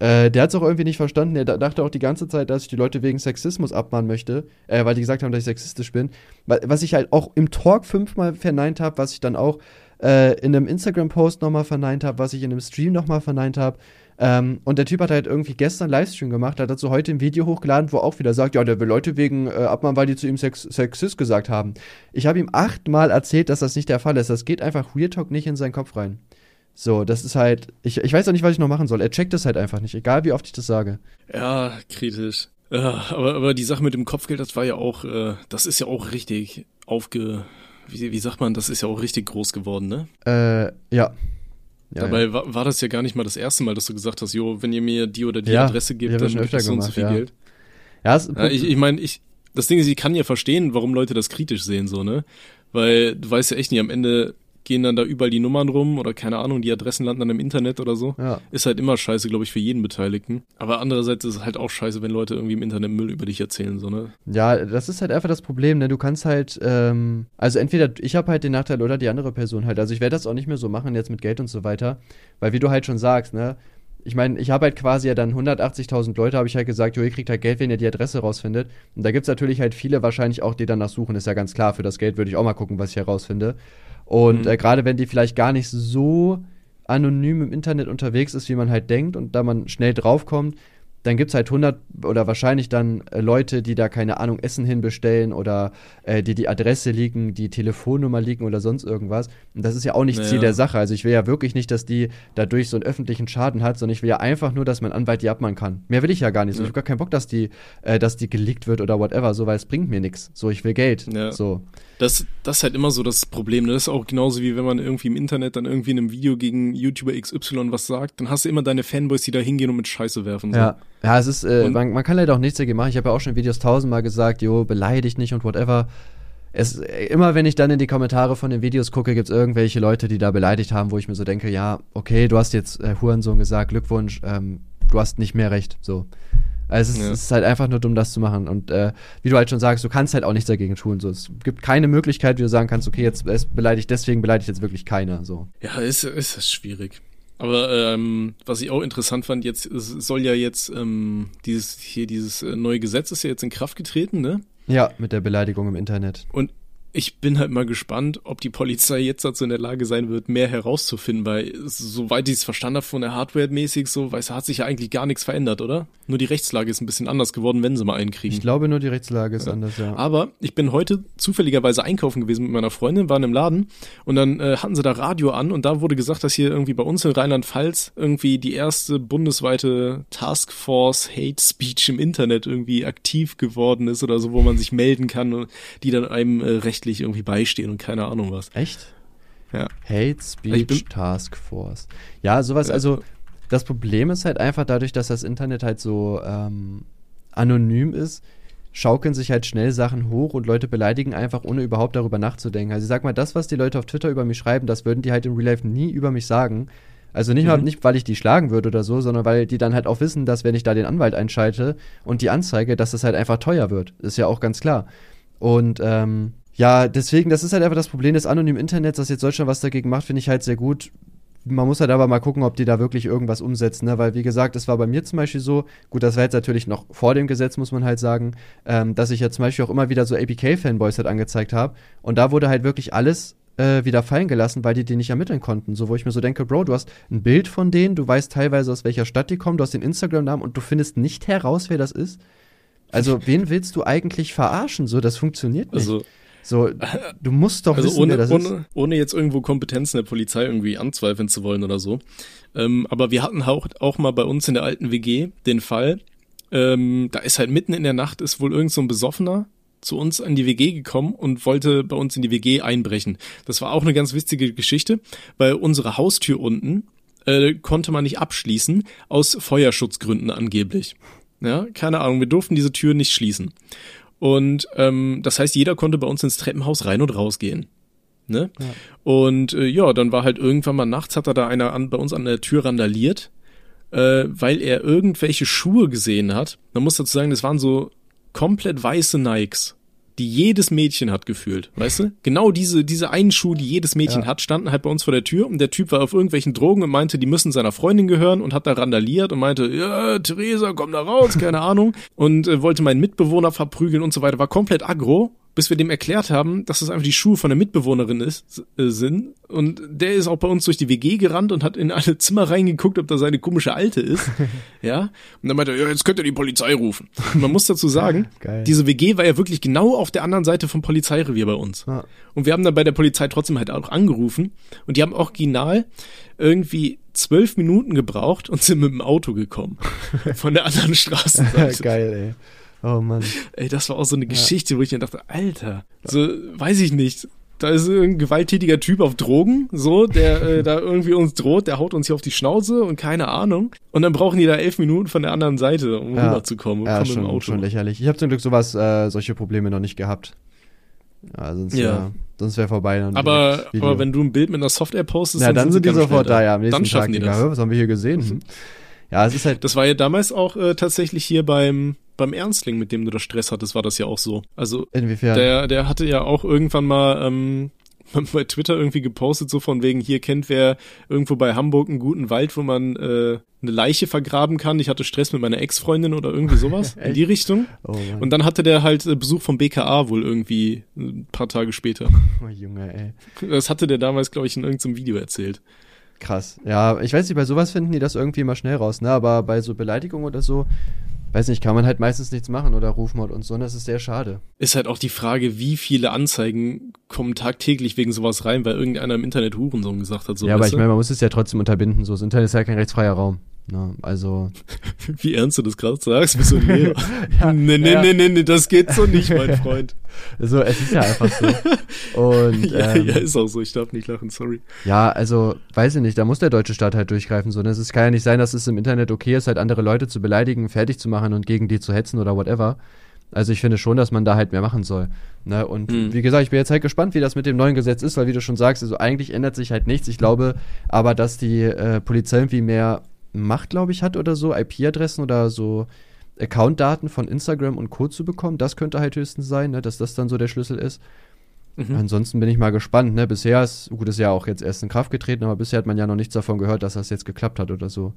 Äh, der hat es auch irgendwie nicht verstanden. Er dachte auch die ganze Zeit, dass ich die Leute wegen Sexismus abmahnen möchte, äh, weil die gesagt haben, dass ich sexistisch bin. Was ich halt auch im Talk fünfmal verneint habe, was ich dann auch äh, in einem Instagram-Post nochmal verneint habe, was ich in einem Stream nochmal verneint habe. Ähm, und der Typ hat halt irgendwie gestern Livestream gemacht, hat dazu heute ein Video hochgeladen, wo auch wieder sagt, ja, der will Leute wegen äh, abmachen, weil die zu ihm Sex Sexist gesagt haben. Ich habe ihm achtmal erzählt, dass das nicht der Fall ist. Das geht einfach Weird Talk nicht in seinen Kopf rein. So, das ist halt, ich, ich weiß auch nicht, was ich noch machen soll. Er checkt das halt einfach nicht, egal wie oft ich das sage. Ja, kritisch. Ja, aber, aber die Sache mit dem Kopfgeld, das war ja auch, äh, das ist ja auch richtig aufge, wie, wie sagt man, das ist ja auch richtig groß geworden, ne? Äh, ja. Ja, Dabei ja. War, war das ja gar nicht mal das erste Mal, dass du gesagt hast, jo, wenn ihr mir die oder die ja, Adresse gebt, dann es so und so viel Geld. Ja, ja ich, ich meine, ich, das Ding ist, ich kann ja verstehen, warum Leute das kritisch sehen, so, ne? Weil du weißt ja echt nicht, am Ende gehen dann da überall die Nummern rum oder keine Ahnung, die Adressen landen dann im Internet oder so. Ja. Ist halt immer scheiße, glaube ich, für jeden Beteiligten. Aber andererseits ist es halt auch scheiße, wenn Leute irgendwie im Internet Müll über dich erzählen, so, ne? Ja, das ist halt einfach das Problem, ne? Du kannst halt, ähm, also entweder ich habe halt den Nachteil oder die andere Person halt. Also ich werde das auch nicht mehr so machen jetzt mit Geld und so weiter. Weil wie du halt schon sagst, ne? ich meine, ich habe halt quasi ja dann 180.000 Leute, habe ich halt gesagt, jo, ihr kriegt halt Geld, wenn ihr die Adresse rausfindet. Und da gibt es natürlich halt viele wahrscheinlich auch, die danach suchen, ist ja ganz klar. Für das Geld würde ich auch mal gucken, was ich herausfinde. Und mhm. äh, gerade wenn die vielleicht gar nicht so anonym im Internet unterwegs ist, wie man halt denkt und da man schnell draufkommt, dann gibt es halt 100 oder wahrscheinlich dann äh, Leute, die da keine Ahnung Essen hinbestellen oder äh, die die Adresse liegen, die Telefonnummer liegen oder sonst irgendwas. Und das ist ja auch nicht naja. Ziel der Sache. Also ich will ja wirklich nicht, dass die dadurch so einen öffentlichen Schaden hat, sondern ich will ja einfach nur, dass mein Anwalt die abmachen kann. Mehr will ich ja gar nicht. So, ja. Ich habe gar keinen Bock, dass die, äh, dass die geleakt wird oder whatever, so weil es bringt mir nichts. So, ich will Geld. Ja. So. Das, das ist halt immer so das Problem. Ne? Das ist auch genauso wie wenn man irgendwie im Internet dann irgendwie in einem Video gegen YouTuber XY was sagt, dann hast du immer deine Fanboys, die da hingehen und mit Scheiße werfen. So. Ja. ja, es ist, äh, man, man, kann leider auch nichts dagegen machen. Ich habe ja auch schon Videos tausendmal gesagt, jo, beleidigt nicht und whatever. Es, immer wenn ich dann in die Kommentare von den Videos gucke, gibt es irgendwelche Leute, die da beleidigt haben, wo ich mir so denke, ja, okay, du hast jetzt äh, Hurensohn gesagt, Glückwunsch, ähm, du hast nicht mehr recht. So. Also es ist, ja. es ist, halt einfach nur dumm, das zu machen. Und äh, wie du halt schon sagst, du kannst halt auch nichts dagegen tun. So, es gibt keine Möglichkeit, wie du sagen kannst, okay, jetzt beleidigt, deswegen beleidigt jetzt wirklich keiner. So. Ja, ist, ist, ist schwierig. Aber ähm, was ich auch interessant fand, jetzt soll ja jetzt ähm, dieses hier dieses äh, neue Gesetz ist ja jetzt in Kraft getreten, ne? Ja, mit der Beleidigung im Internet. Und ich bin halt mal gespannt, ob die Polizei jetzt dazu in der Lage sein wird, mehr herauszufinden, weil soweit ich es verstanden habe von der Hardware mäßig, so, weiß, hat sich ja eigentlich gar nichts verändert, oder? Nur die Rechtslage ist ein bisschen anders geworden, wenn sie mal einen kriegen. Ich glaube, nur die Rechtslage ist ja. anders, ja. Aber ich bin heute zufälligerweise einkaufen gewesen mit meiner Freundin, waren im Laden und dann äh, hatten sie da Radio an und da wurde gesagt, dass hier irgendwie bei uns in Rheinland-Pfalz irgendwie die erste bundesweite Taskforce Hate Speech im Internet irgendwie aktiv geworden ist oder so, wo man sich melden kann und die dann einem äh, recht rechtlich irgendwie beistehen und keine Ahnung was. Echt? Ja. Hate Speech Task Force. Ja, sowas, ja. also das Problem ist halt einfach dadurch, dass das Internet halt so ähm, anonym ist, schaukeln sich halt schnell Sachen hoch und Leute beleidigen einfach, ohne überhaupt darüber nachzudenken. Also ich sag mal, das, was die Leute auf Twitter über mich schreiben, das würden die halt im Real Life nie über mich sagen. Also nicht, mhm. mal, nicht, weil ich die schlagen würde oder so, sondern weil die dann halt auch wissen, dass wenn ich da den Anwalt einschalte und die anzeige, dass das halt einfach teuer wird. Ist ja auch ganz klar. Und ähm, ja, deswegen, das ist halt einfach das Problem des anonymen Internets, dass jetzt Deutschland was dagegen macht, finde ich halt sehr gut. Man muss halt aber mal gucken, ob die da wirklich irgendwas umsetzen, ne? weil wie gesagt, es war bei mir zum Beispiel so, gut, das war jetzt natürlich noch vor dem Gesetz, muss man halt sagen, ähm, dass ich ja zum Beispiel auch immer wieder so APK-Fanboys halt angezeigt habe und da wurde halt wirklich alles äh, wieder fallen gelassen, weil die die nicht ermitteln konnten. So, wo ich mir so denke, Bro, du hast ein Bild von denen, du weißt teilweise aus welcher Stadt die kommen, du hast den Instagram-Namen und du findest nicht heraus, wer das ist. Also, wen willst du eigentlich verarschen? So, das funktioniert nicht. Also, so, du musst doch also wissen, ohne, wer das ohne, ist. Ohne jetzt irgendwo Kompetenzen der Polizei irgendwie anzweifeln zu wollen oder so. Ähm, aber wir hatten auch, auch mal bei uns in der alten WG den Fall, ähm, da ist halt mitten in der Nacht ist wohl irgend so ein Besoffener zu uns in die WG gekommen und wollte bei uns in die WG einbrechen. Das war auch eine ganz witzige Geschichte, weil unsere Haustür unten äh, konnte man nicht abschließen, aus Feuerschutzgründen angeblich. Ja, keine Ahnung, wir durften diese Tür nicht schließen. Und ähm, das heißt, jeder konnte bei uns ins Treppenhaus rein und rausgehen. Ne? Ja. Und äh, ja, dann war halt irgendwann mal nachts, hat er da einer an, bei uns an der Tür randaliert, äh, weil er irgendwelche Schuhe gesehen hat. Man muss dazu sagen, das waren so komplett weiße Nikes die jedes Mädchen hat gefühlt, weißt du? Genau diese, diese einen Schuh, die jedes Mädchen ja. hat, standen halt bei uns vor der Tür und der Typ war auf irgendwelchen Drogen und meinte, die müssen seiner Freundin gehören und hat da randaliert und meinte, ja, Theresa, komm da raus, keine Ahnung und äh, wollte meinen Mitbewohner verprügeln und so weiter, war komplett aggro bis wir dem erklärt haben, dass das einfach die Schuhe von der Mitbewohnerin ist, äh, sind. Und der ist auch bei uns durch die WG gerannt und hat in alle Zimmer reingeguckt, ob da seine komische Alte ist. ja. Und dann meinte er, ja, jetzt könnt ihr die Polizei rufen. Und man muss dazu sagen, diese WG war ja wirklich genau auf der anderen Seite vom Polizeirevier bei uns. Ja. Und wir haben dann bei der Polizei trotzdem halt auch angerufen. Und die haben original irgendwie zwölf Minuten gebraucht und sind mit dem Auto gekommen. von der anderen Straßenseite. Geil, ey. Oh Mann. Ey, das war auch so eine Geschichte, ja. wo ich mir dachte, Alter, so, weiß ich nicht. Da ist ein gewalttätiger Typ auf Drogen, so, der äh, da irgendwie uns droht, der haut uns hier auf die Schnauze und keine Ahnung. Und dann brauchen die da elf Minuten von der anderen Seite, um ja. rüberzukommen. Ja, schon, Auto. schon lächerlich. Ich habe zum Glück sowas, äh, solche Probleme noch nicht gehabt. Ja, sonst ja. Wär, sonst wäre vorbei. Dann aber, aber wenn du ein Bild mit einer Software postest, ja, dann, dann sind die sofort da, ja. Am nächsten dann schaffen Tag, die das. was haben wir hier gesehen? Mhm. Ja, es ist halt. Das war ja damals auch äh, tatsächlich hier beim beim Ernstling, mit dem du da Stress hattest, war das ja auch so. Also inwiefern? Der der hatte ja auch irgendwann mal ähm, bei Twitter irgendwie gepostet, so von wegen, hier kennt wer irgendwo bei Hamburg einen guten Wald, wo man äh, eine Leiche vergraben kann. Ich hatte Stress mit meiner Ex-Freundin oder irgendwie sowas in die Richtung. Oh und dann hatte der halt äh, Besuch vom BKA wohl irgendwie ein paar Tage später. Oh Junge, ey. Das hatte der damals, glaube ich, in irgendeinem Video erzählt. Krass. Ja, ich weiß nicht, bei sowas finden die das irgendwie immer schnell raus, ne? Aber bei so Beleidigung oder so, weiß nicht, kann man halt meistens nichts machen oder Rufmord und so, und das ist sehr schade. Ist halt auch die Frage, wie viele Anzeigen kommen tagtäglich wegen sowas rein, weil irgendeiner im Internet Hurensohn gesagt hat. So, ja, aber ich meine, man muss es ja trotzdem unterbinden, so. Das Internet ist ja kein rechtsfreier Raum. Ne? Also. Wie ernst du das gerade sagst, bist du ein Lehrer. ja, nee, nee, ja. nee, nee, nee, das geht so nicht, mein Freund. Also, es ist ja einfach so. Und, ja, ähm, ja, ist auch so, ich darf nicht lachen, sorry. Ja, also, weiß ich nicht, da muss der deutsche Staat halt durchgreifen, so. Ne? Es kann ja nicht sein, dass es im Internet okay ist, halt andere Leute zu beleidigen, fertig zu machen und gegen die zu hetzen oder whatever. Also ich finde schon, dass man da halt mehr machen soll. Ne? Und mhm. wie gesagt, ich bin jetzt halt gespannt, wie das mit dem neuen Gesetz ist, weil wie du schon sagst, also eigentlich ändert sich halt nichts. Ich glaube aber, dass die äh, Polizei irgendwie mehr Macht, glaube ich, hat oder so, IP-Adressen oder so Account-Daten von Instagram und Co. zu bekommen. Das könnte halt höchstens sein, ne, dass das dann so der Schlüssel ist. Mhm. Ansonsten bin ich mal gespannt. Ne? Bisher ist, gut, ist ja auch jetzt erst in Kraft getreten, aber bisher hat man ja noch nichts davon gehört, dass das jetzt geklappt hat oder so.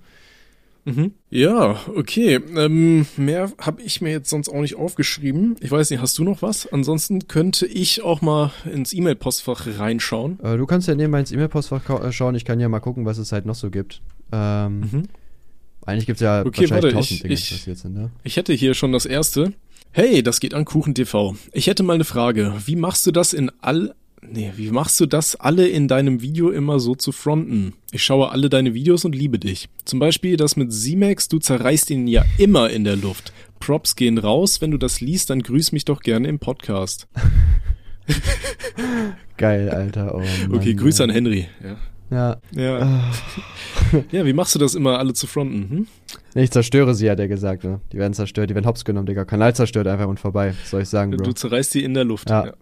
Mhm. Ja, okay. Ähm, mehr habe ich mir jetzt sonst auch nicht aufgeschrieben. Ich weiß nicht, hast du noch was? Ansonsten könnte ich auch mal ins E-Mail-Postfach reinschauen. Äh, du kannst ja nebenbei ins E-Mail-Postfach äh, schauen. Ich kann ja mal gucken, was es halt noch so gibt. Ähm, mhm. Eigentlich gibt es ja okay, wahrscheinlich warte, ich, Dinge, ich, passiert sind. Ne? Ich hätte hier schon das erste. Hey, das geht an Kuchen TV. Ich hätte mal eine Frage. Wie machst du das in all Nee, wie machst du das, alle in deinem Video immer so zu fronten? Ich schaue alle deine Videos und liebe dich. Zum Beispiel das mit Z-Max, du zerreißt ihn ja immer in der Luft. Props gehen raus, wenn du das liest, dann grüß mich doch gerne im Podcast. Geil, Alter. Oh Mann, okay, Grüße an Henry. Ja. Ja. Ja. ja, wie machst du das immer, alle zu fronten? Hm? Ich zerstöre sie, hat er gesagt. Ne? Die werden zerstört, die werden hops genommen, Digga. Kanal zerstört einfach und vorbei. Soll ich sagen, Bro? Du zerreißt sie in der Luft. Ja. ja.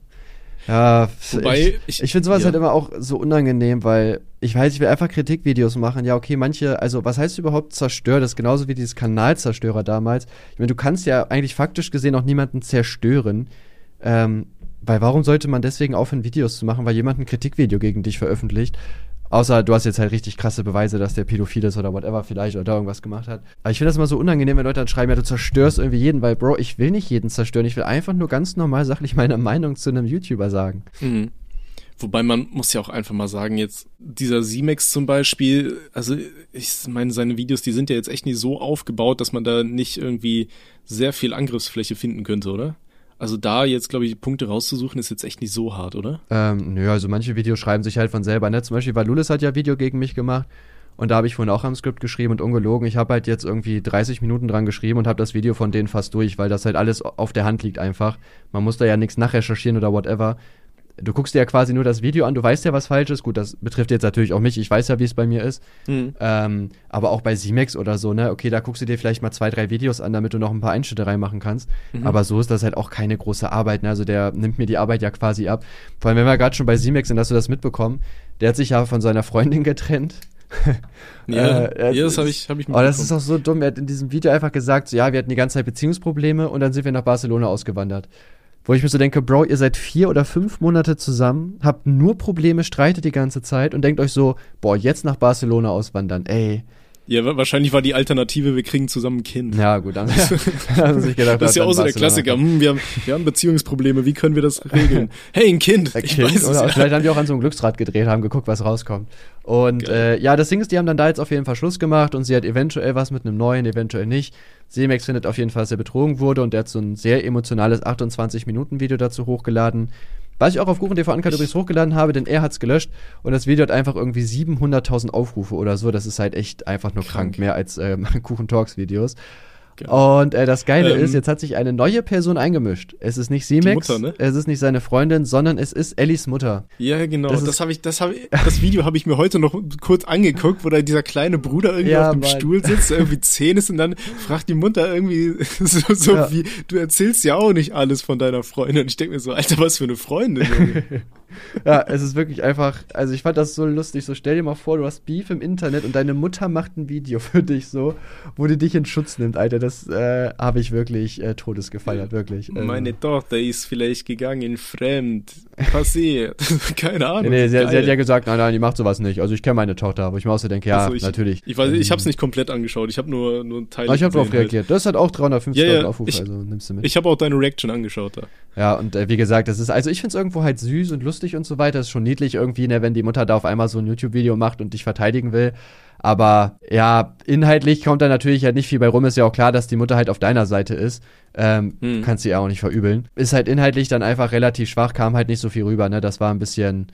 Ja, Wobei, ich, ich, finde sowas ja. halt immer auch so unangenehm, weil ich weiß, ich will einfach Kritikvideos machen. Ja, okay, manche, also was heißt überhaupt zerstört? Das ist genauso wie dieses Kanalzerstörer damals. Ich meine, du kannst ja eigentlich faktisch gesehen auch niemanden zerstören. Ähm, weil warum sollte man deswegen aufhören, Videos zu machen, weil jemand ein Kritikvideo gegen dich veröffentlicht? Außer du hast jetzt halt richtig krasse Beweise, dass der pädophil ist oder whatever vielleicht oder da irgendwas gemacht hat. Aber ich finde das immer so unangenehm, wenn Leute dann schreiben, ja, du zerstörst irgendwie jeden, weil, Bro, ich will nicht jeden zerstören. Ich will einfach nur ganz normal sachlich meine Meinung zu einem YouTuber sagen. Mhm. Wobei man muss ja auch einfach mal sagen, jetzt dieser Z-Max zum Beispiel, also ich meine, seine Videos, die sind ja jetzt echt nicht so aufgebaut, dass man da nicht irgendwie sehr viel Angriffsfläche finden könnte, oder? Also da jetzt, glaube ich, Punkte rauszusuchen, ist jetzt echt nicht so hart, oder? Ähm, nö, also manche Videos schreiben sich halt von selber, ne? Zum Beispiel Valulis hat ja Video gegen mich gemacht Und da habe ich vorhin auch am Skript geschrieben und ungelogen. Ich habe halt jetzt irgendwie 30 Minuten dran geschrieben und habe das Video von denen fast durch, weil das halt alles auf der Hand liegt einfach. Man muss da ja nichts nachrecherchieren oder whatever. Du guckst dir ja quasi nur das Video an, du weißt ja, was falsch ist. Gut, das betrifft jetzt natürlich auch mich, ich weiß ja, wie es bei mir ist. Mhm. Ähm, aber auch bei Simex oder so, ne? Okay, da guckst du dir vielleicht mal zwei, drei Videos an, damit du noch ein paar Einschnitte reinmachen kannst. Mhm. Aber so ist das halt auch keine große Arbeit, ne? Also der nimmt mir die Arbeit ja quasi ab. Vor allem, wenn wir gerade schon bei Simex sind, hast du das mitbekommen. Der hat sich ja von seiner Freundin getrennt. Ja, Äh, ja das habe ich, hab ich Oh, das ist auch so dumm. Er hat in diesem Video einfach gesagt, so, ja, wir hatten die ganze Zeit Beziehungsprobleme und dann sind wir nach Barcelona ausgewandert. Wo ich mir so denke, Bro, ihr seid vier oder fünf Monate zusammen, habt nur Probleme, streitet die ganze Zeit und denkt euch so, boah, jetzt nach Barcelona auswandern, ey. Ja, wa- wahrscheinlich war die Alternative, wir kriegen zusammen ein Kind. Ja, gut, dann, haben sie sich gedacht, Das ist ja auch so der Klassiker. Hm, wir, haben, wir haben Beziehungsprobleme, wie können wir das regeln? Hey, ein Kind. Ein Ich Kind, weiß es oder? ja. Vielleicht haben die auch an so einem Glücksrad gedreht, haben geguckt, was rauskommt. Und äh, ja, das Ding ist, die haben dann da jetzt auf jeden Fall Schluss gemacht und sie hat eventuell was mit einem neuen, eventuell nicht. Semex findet auf jeden Fall, dass er betrogen wurde und der hat so ein sehr emotionales 28-Minuten-Video dazu hochgeladen. Was ich auch auf KuchenTV Uncut übrigens hochgeladen habe, denn er hat's gelöscht und das Video hat einfach irgendwie 700.000 Aufrufe oder so. Das ist halt echt einfach nur krank, Krank. mehr als äh, Kuchen Talks Videos. Geil. Und äh, das Geile Ähm, ist, jetzt hat sich eine neue Person eingemischt. Es ist nicht Simex, ne? es ist nicht seine Freundin, sondern es ist Ellis Mutter. Ja, genau. Das Das, habe ich, das habe ich, das Video habe ich mir heute noch kurz angeguckt, wo da dieser kleine Bruder irgendwie Ja, auf dem Mann. Stuhl sitzt, irgendwie zehn ist und dann fragt die Mutter irgendwie so, so Ja. wie, du erzählst ja auch nicht alles von deiner Freundin. Und ich denke mir so, Alter, was für eine Freundin. Ja, es ist wirklich einfach, also ich fand das so lustig. So stell dir mal vor, du hast Beef im Internet und deine Mutter macht ein Video für dich so, wo die dich in Schutz nimmt, Alter. Das äh, habe ich wirklich äh, todesgefeiert, wirklich. Also- Meine Tochter ist vielleicht gegangen fremd. Passiert. Keine Ahnung. Nee, nee, sie, sie hat ja gesagt, nein, nein, die macht sowas nicht. Also ich kenne meine Tochter, wo ich mir auch so denke, ja, Also ich, natürlich. Ich, weiß, ich Ähm, habe es nicht komplett angeschaut. Ich habe nur nur einen Teil. Aber ich habe darauf gesehen halt. reagiert. Das hat auch 350.000 Ja, ja, Aufrufe, ich- also nimmst du mit. Ich habe auch deine Reaction angeschaut da. Ja, und äh, wie gesagt, das ist, also ich find's irgendwo halt süß und lustig und so weiter. ist schon niedlich irgendwie, ne, wenn die Mutter da auf einmal so ein YouTube-Video macht und dich verteidigen will. Aber ja, inhaltlich kommt da natürlich halt nicht viel bei rum. Ist ja auch klar, dass die Mutter halt auf deiner Seite ist. Ähm, Hm. Kannst du ja auch nicht verübeln. Ist halt inhaltlich dann einfach relativ schwach, kam halt nicht so viel rüber, ne? Das war ein bisschen.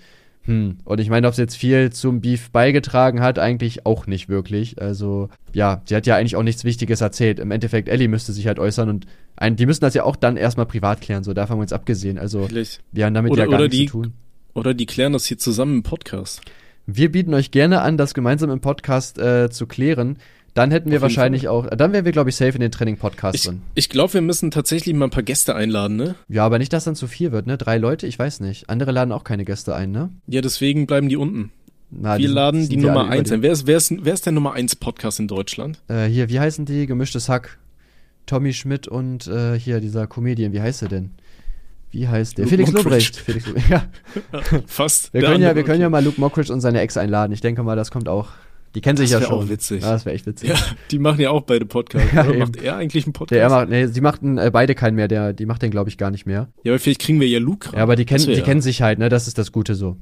Hm. Und ich meine, ob es jetzt viel zum Beef beigetragen hat, eigentlich auch nicht wirklich. Also, ja, sie hat ja eigentlich auch nichts Wichtiges erzählt. Im Endeffekt, Ellie müsste sich halt äußern und ein, die müssen das ja auch dann erstmal privat klären, so davon haben wir uns abgesehen. Also, Vielleicht. wir haben damit Oder- ja gar nichts die- zu tun. Oder die klären das hier zusammen im Podcast. Wir bieten euch gerne an, das gemeinsam im Podcast äh, zu klären. Dann hätten wir wahrscheinlich auch, dann wären wir, glaube ich, safe in den Training-Podcast drin. ich glaube, wir müssen tatsächlich mal ein paar Gäste einladen, ne? Ja, aber nicht, dass dann zu viel wird, ne? Drei Leute, ich weiß nicht. Andere laden auch keine Gäste ein, ne? Ja, deswegen bleiben die unten. Na, wir sind- laden die ja Nummer alle eins über ein. Wer ist, wer, ist, wer ist der Nummer eins Podcast in Deutschland? die- Äh, hier, wie heißen die? Gemischtes Hack. Tommy Schmidt und äh, hier dieser Comedian, wie heißt er denn? Wie heißt der? Luke Felix. Lobrecht. Felix. Ja. Fast. Wir können ja, wir können ja mal Luke Mockridge und seine Ex einladen. Ich denke mal, das kommt auch. Die kennen sich Das ja schon. auch witzig. Ja, das wäre echt witzig. Ja, die machen ja auch beide Podcasts. Ja. Macht er eigentlich einen Podcast? Der er macht, nee, sie machten äh, beide keinen mehr, der, die macht den, glaube ich, gar nicht mehr. ja, aber vielleicht kriegen wir ja Luke. Ja, aber die kennen, Das wär die ja- kennen sich halt, ne? Das ist das Gute so.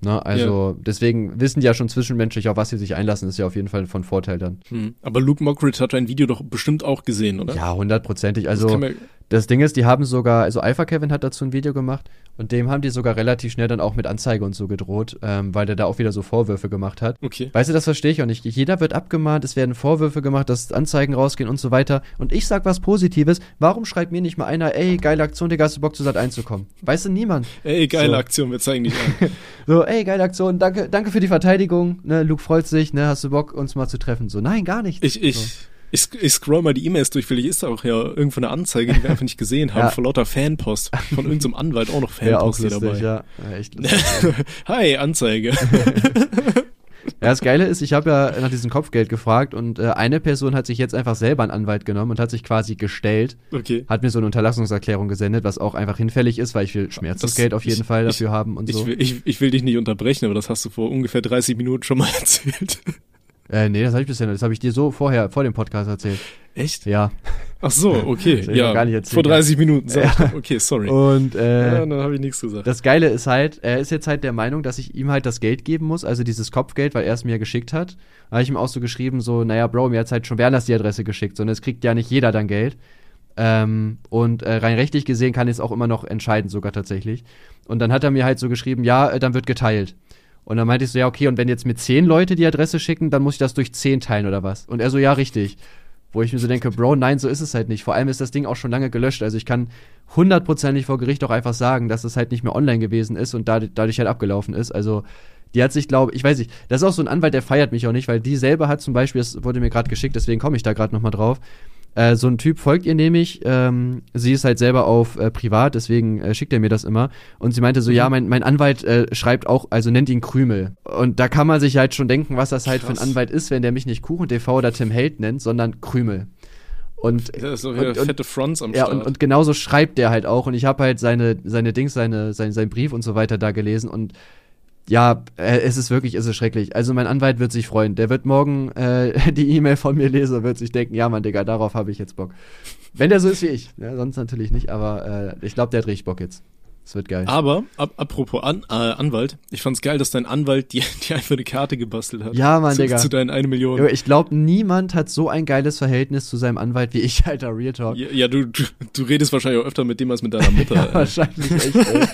Ne? Also deswegen wissen die ja schon zwischenmenschlich, auf was sie sich einlassen, ist ja auf jeden Fall von Vorteil dann. Hm. Aber Luke Mockridge hat dein Video doch bestimmt auch gesehen, oder? Ja, hundertprozentig. Das Also das Ding ist, die haben sogar, also Alpha Kevin hat dazu ein Video gemacht und dem haben die sogar relativ schnell dann auch mit Anzeige und so gedroht, ähm, weil der da auch wieder so Vorwürfe gemacht hat. Okay. Weißt du, das verstehe ich auch nicht. Jeder wird abgemahnt, es werden Vorwürfe gemacht, dass Anzeigen rausgehen und so weiter. Und ich sag was Positives. Warum schreibt mir nicht mal einer, ey, geile Aktion, Digga, hast du Bock zu Sat einzukommen? Weißt du, niemand. Ey, geile So. Aktion, wir zeigen dich an. So, ey, geile Aktion, danke, danke für die Verteidigung. Ne, Luke freut sich, ne, hast du Bock, uns mal zu treffen? So, nein, gar nicht. Ich, ich, So. Ich, ich scroll mal die E-Mails durch, vielleicht ist da auch ja irgendwo eine Anzeige, die wir einfach nicht gesehen haben, Ja. vor lauter Fanpost. Von irgendeinem Anwalt auch noch Ja, auch Fanpost hier lustig, dabei. ja. ja echt. Hi, Anzeige. Ja, das Geile ist, ich habe ja nach diesem Kopfgeld gefragt und äh, eine Person hat sich jetzt einfach selber einen Anwalt genommen und hat sich quasi gestellt, Okay. hat mir so eine Unterlassungserklärung gesendet, was auch einfach hinfällig ist, weil ich will Schmerzensgeld auf jeden ich- Fall ich- dafür haben und so. Ich, will- ich, ich will dich nicht unterbrechen, aber das hast du vor ungefähr 30 Minuten schon mal erzählt. Äh, nee, das habe ich bisher nicht. Das habe ich dir so vorher, vor dem Podcast erzählt. Echt? Ja. Ach so, okay. Ja, gar nicht erzählt, vor 30 Minuten. Sag ich doch. Okay, sorry. Und äh, ja, dann habe ich nichts gesagt. Das Geile ist halt, er ist jetzt halt der Meinung, dass ich ihm halt das Geld geben muss, also dieses Kopfgeld, weil er es mir geschickt hat. Da habe ich ihm auch so geschrieben, so, naja, Bro, mir hat halt schon Werners die Adresse geschickt, sondern es kriegt ja nicht jeder dann Geld. Ähm, und äh, rein rechtlich gesehen kann ich es auch immer noch entscheiden, sogar tatsächlich. Und dann hat er mir halt so geschrieben, ja, äh, dann wird geteilt. Und dann meinte ich so, ja, okay, und wenn jetzt mir zehn Leute die Adresse schicken, dann muss ich das durch zehn teilen oder was? Und er so, ja, richtig. Wo ich mir so denke, Bro, nein, so ist es halt nicht. Vor allem ist das Ding auch schon lange gelöscht. Also ich kann hundertprozentig vor Gericht auch einfach sagen, dass es halt nicht mehr online gewesen ist und dadurch halt abgelaufen ist. Also die hat sich, glaube ich, weiß nicht, das ist auch so ein Anwalt, der feiert mich auch nicht, weil die selber hat zum Beispiel, das wurde mir gerade geschickt, deswegen komme ich da gerade nochmal drauf, äh, so ein Typ folgt ihr nämlich. Ähm, sie ist halt selber auf äh, privat, deswegen äh, schickt er mir das immer. Und sie meinte so, mhm. ja, mein, mein Anwalt äh, schreibt auch, also nennt ihn Krümel. Und da kann man sich halt schon denken, was das halt Krass. für ein Anwalt ist, wenn der mich nicht Kuchen TV oder Tim Held nennt, sondern Krümel. Und, ja, so und, fette Fronts am ja, Start. Und, und genauso schreibt der halt auch. Und ich habe halt seine, seine Dings, seine, sein, sein Brief und so weiter da gelesen. Und ja, äh, es ist wirklich, es ist schrecklich. Also mein Anwalt wird sich freuen. Der wird morgen äh, die E-Mail von mir lesen und wird sich denken, ja Mann, Digga, darauf habe ich jetzt Bock. Wenn der so ist wie ich. Ja, sonst natürlich nicht, aber äh, ich glaube, der hat richtig Bock jetzt. Das wird geil. Aber, ab, apropos An, äh, Anwalt, ich fand's geil, dass dein Anwalt dir, einfach eine Karte gebastelt hat. Ja, Mann, zu, Digga. Zu deinen eine Million. Ich glaube, niemand hat so ein geiles Verhältnis zu seinem Anwalt wie ich, Alter, Real Talk. Ja, ja du, du, du, redest wahrscheinlich auch öfter mit dem als mit deiner Mutter. ja, wahrscheinlich echt, ey.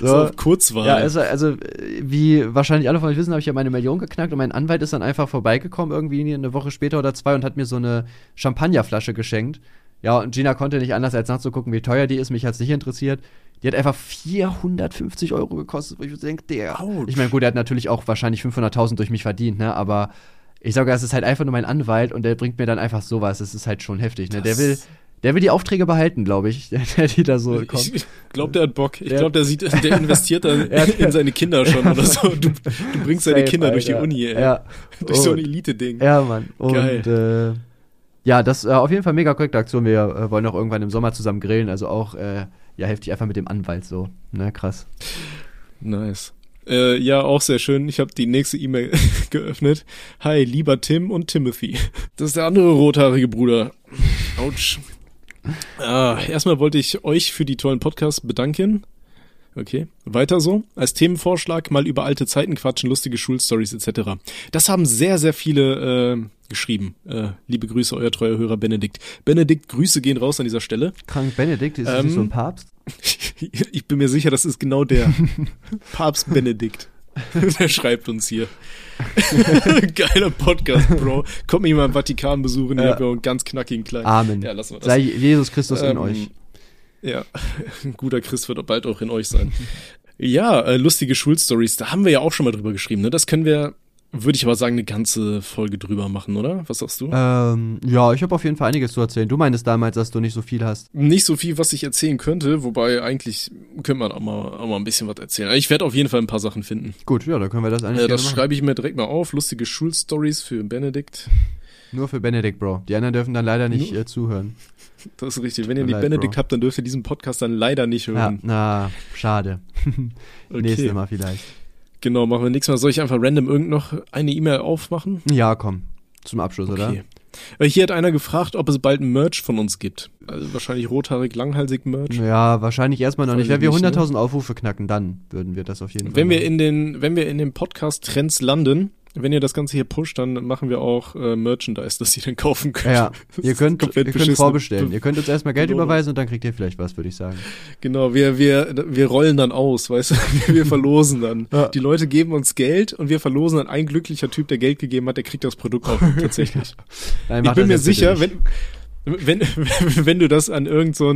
So, so auf Kurzwahl. Ja, also, also, wie wahrscheinlich alle von euch wissen, habe ich ja meine Million geknackt und mein Anwalt ist dann einfach vorbeigekommen, irgendwie eine Woche später oder zwei und hat mir so eine Champagnerflasche geschenkt. Ja, und Gina konnte nicht anders als nachzugucken, wie teuer die ist. Mich hat's nicht interessiert. Die hat einfach 450 Euro gekostet, wo ich denke, der. Ouch. Ich meine, gut, der hat natürlich auch wahrscheinlich 500.000 durch mich verdient, ne? Aber ich sage, das ist halt einfach nur mein Anwalt und der bringt mir dann einfach sowas. Das ist halt schon heftig, ne? Der will. Der will die Aufträge behalten, glaube ich, der, die da so kommt. Ich glaube, der hat Bock. Ich glaube, der sieht, der investiert da in seine Kinder schon oder so. Du, du bringst seine Kinder Alter. durch die Uni, ey. Ja. Durch so ein Elite-Ding. Ja, Mann. Und, Geil. Äh, ja, das äh, auf jeden Fall mega korrekte Aktion. Wir äh, wollen auch irgendwann im Sommer zusammen grillen, also auch äh, ja heftig einfach mit dem Anwalt so. Ne, krass. Nice. Äh, ja, auch sehr schön. Ich habe die nächste E-Mail geöffnet. Hi, lieber Tim und Timothy. Das ist der andere rothaarige Bruder. Autsch. Ah, erstmal wollte ich euch für die tollen Podcasts bedanken. Okay, weiter so. Als Themenvorschlag mal über alte Zeiten quatschen, lustige Schulstories etc. Das haben sehr, sehr viele äh, geschrieben. Äh, liebe Grüße, euer treuer Hörer Benedikt. Benedikt, Grüße gehen raus an dieser Stelle. Krank Benedikt, ist das ähm, nicht so ein Papst? ich bin mir sicher, das ist genau der. Papst Benedikt. der schreibt uns hier. Geiler Podcast, Bro. Kommt mich mal im Vatikan besuchen, ja. ja einen ganz knackigen kleinen. Amen. Ja, lassen wir das. Sei Jesus Christus ähm, in euch. Ja, ein guter Christ wird bald auch in euch sein. Ja, äh, lustige Schulstories, da haben wir ja auch schon mal drüber geschrieben, ne? Das können wir, würde ich aber sagen, eine ganze Folge drüber machen, oder? Was sagst du? Ähm, ja, ich habe auf jeden Fall einiges zu erzählen. Du meinst damals, dass du nicht so viel hast. Nicht so viel, was ich erzählen könnte, wobei eigentlich könnte man auch mal, auch mal ein bisschen was erzählen. Ich werde auf jeden Fall ein paar Sachen finden. Gut, ja, da können wir das eigentlich. Ja, das schreibe ich mir direkt mal auf. Lustige Schulstories für Benedikt. Nur für Benedikt, Bro. Die anderen dürfen dann leider nicht äh, zuhören. Das ist richtig. Wenn ihr nicht Benedikt Bro. habt, dann dürft ihr diesen Podcast dann leider nicht hören. Ja, na, schade. okay. Nächstes Mal vielleicht. Genau, machen wir nächstes Mal. Soll ich einfach random irgend noch eine E-Mail aufmachen? Ja, komm. Zum Abschluss, okay. oder? Weil hier hat einer gefragt, ob es bald ein Merch von uns gibt. Also wahrscheinlich rothaarig, langhalsig Merch. Ja, wahrscheinlich erstmal noch nicht. Wenn wir 100.000 ne? Aufrufe knacken, dann würden wir das auf jeden Fall. Wenn machen. wir in den, wenn wir in den Podcast Trends landen, wenn ihr das Ganze hier pusht, dann machen wir auch äh, Merchandise, das ihr dann kaufen könnt. Ja, ihr könnt, ihr könnt vorbestellen. Ihr könnt uns erstmal Geld genau. überweisen und dann kriegt ihr vielleicht was, würde ich sagen. Genau, wir, wir, wir rollen dann aus, weißt du, wir verlosen dann. Ja. Die Leute geben uns Geld und wir verlosen dann ein glücklicher Typ, der Geld gegeben hat, der kriegt das Produkt auch tatsächlich. Nein, ich bin mir sicher, wenn, wenn, wenn du das an irgend so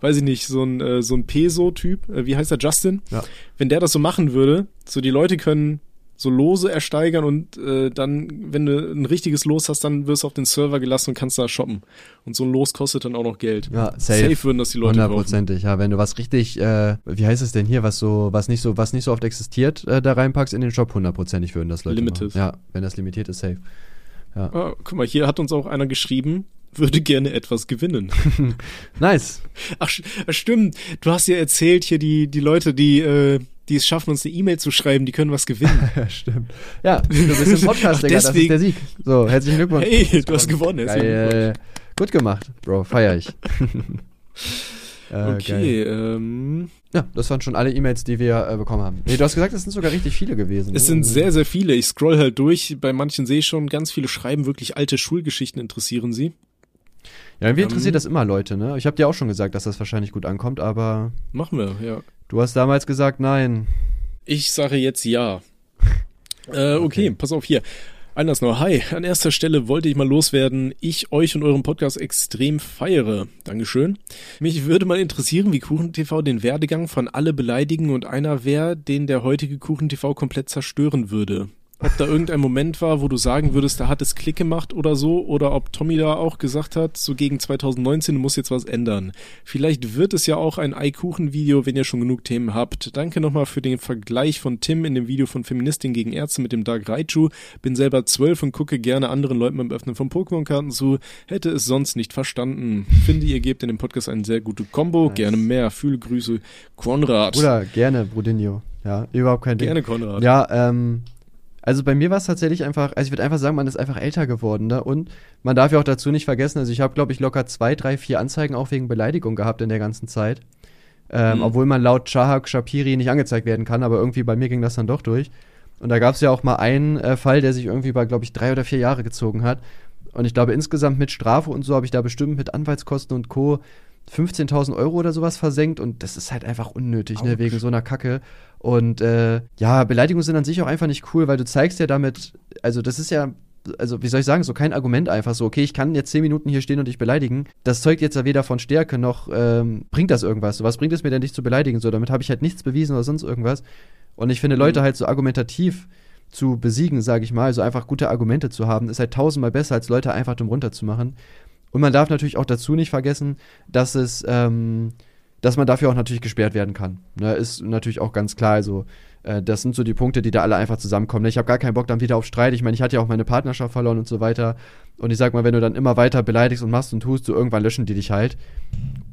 weiß ich nicht, so ein, äh, so ein Peso-Typ, äh, wie heißt der, Justin? Ja. Wenn der das so machen würde, so die Leute können so Lose ersteigern und äh, dann, wenn du ein richtiges Los hast, dann wirst du auf den Server gelassen und kannst da shoppen. Und so ein Los kostet dann auch noch Geld. Ja, safe. Safe würden das die Leute Hundertprozentig, ja. Wenn du was richtig, äh, wie heißt es denn hier, was so, was nicht so, was nicht so oft existiert, äh, da reinpackst in den Shop, hundertprozentig würden das Leute Limited. Machen. Ja, wenn das limitiert ist, safe. Ja. Ah, guck mal, hier hat uns auch einer geschrieben, würde gerne etwas gewinnen. nice. Ach, stimmt. Du hast ja erzählt hier die, die Leute, die, äh, die es schaffen, uns eine E-Mail zu schreiben, die können was gewinnen. ja, stimmt. Ja, du bist im Podcast, Digga, das ist der Sieg. So, herzlichen Glückwunsch. Hey, du hast gewonnen. Geil. Gut gemacht, Bro, feier ich. äh, okay, ähm. Ja, das waren schon alle E-Mails, die wir äh, bekommen haben. Nee, du hast gesagt, es sind sogar richtig viele gewesen. Es ne? sind sehr, sehr viele. Ich scroll halt durch. Bei manchen sehe ich schon, ganz viele schreiben wirklich alte Schulgeschichten interessieren sie. Ja, irgendwie interessiert ähm, das immer Leute, ne? Ich habe dir auch schon gesagt, dass das wahrscheinlich gut ankommt, aber. Machen wir, ja. Du hast damals gesagt nein. Ich sage jetzt ja. Äh, okay, okay, pass auf hier. Anders noch. Hi, an erster Stelle wollte ich mal loswerden. Ich euch und euren Podcast extrem feiere. Dankeschön. Mich würde mal interessieren, wie KuchenTV den Werdegang von alle beleidigen und einer wäre, den der heutige KuchenTV komplett zerstören würde ob da irgendein Moment war, wo du sagen würdest, da hat es Klick gemacht oder so, oder ob Tommy da auch gesagt hat, so gegen 2019 muss jetzt was ändern. Vielleicht wird es ja auch ein Eikuchen-Video, wenn ihr schon genug Themen habt. Danke nochmal für den Vergleich von Tim in dem Video von Feministin gegen Ärzte mit dem Dark Raichu. Bin selber zwölf und gucke gerne anderen Leuten beim Öffnen von Pokémon-Karten zu. Hätte es sonst nicht verstanden. Finde, ihr gebt in dem Podcast eine sehr gute Combo. Nice. Gerne mehr. Fühle Grüße, Konrad. Oder gerne, Brudinho. Ja, überhaupt kein Ding. Gerne, Konrad. Ja, ähm, also bei mir war es tatsächlich einfach, also ich würde einfach sagen, man ist einfach älter geworden, ne? Und man darf ja auch dazu nicht vergessen, also ich habe, glaube ich, locker zwei, drei, vier Anzeigen auch wegen Beleidigung gehabt in der ganzen Zeit. Ähm, mhm. Obwohl man laut Chahak Shapiri nicht angezeigt werden kann, aber irgendwie bei mir ging das dann doch durch. Und da gab es ja auch mal einen äh, Fall, der sich irgendwie bei, glaube ich, drei oder vier Jahre gezogen hat. Und ich glaube, insgesamt mit Strafe und so habe ich da bestimmt mit Anwaltskosten und Co. 15.000 Euro oder sowas versenkt und das ist halt einfach unnötig, ne, wegen so einer Kacke. Und äh, ja, Beleidigungen sind an sich auch einfach nicht cool, weil du zeigst ja damit, also das ist ja also wie soll ich sagen, so kein Argument einfach so, okay, ich kann jetzt zehn Minuten hier stehen und dich beleidigen. Das zeugt jetzt ja weder von Stärke noch ähm, bringt das irgendwas. was bringt es mir denn, dich zu beleidigen? So, damit habe ich halt nichts bewiesen oder sonst irgendwas. Und ich finde, Leute mhm. halt so argumentativ zu besiegen, sage ich mal, also einfach gute Argumente zu haben, ist halt tausendmal besser, als Leute einfach dumm runterzumachen. Und man darf natürlich auch dazu nicht vergessen, dass es, ähm, dass man dafür auch natürlich gesperrt werden kann. Ne, ist natürlich auch ganz klar. Also, äh, das sind so die Punkte, die da alle einfach zusammenkommen. Ne? Ich habe gar keinen Bock dann wieder auf Streit. Ich meine, ich hatte ja auch meine Partnerschaft verloren und so weiter. Und ich sag mal, wenn du dann immer weiter beleidigst und machst und tust, so irgendwann löschen die dich halt.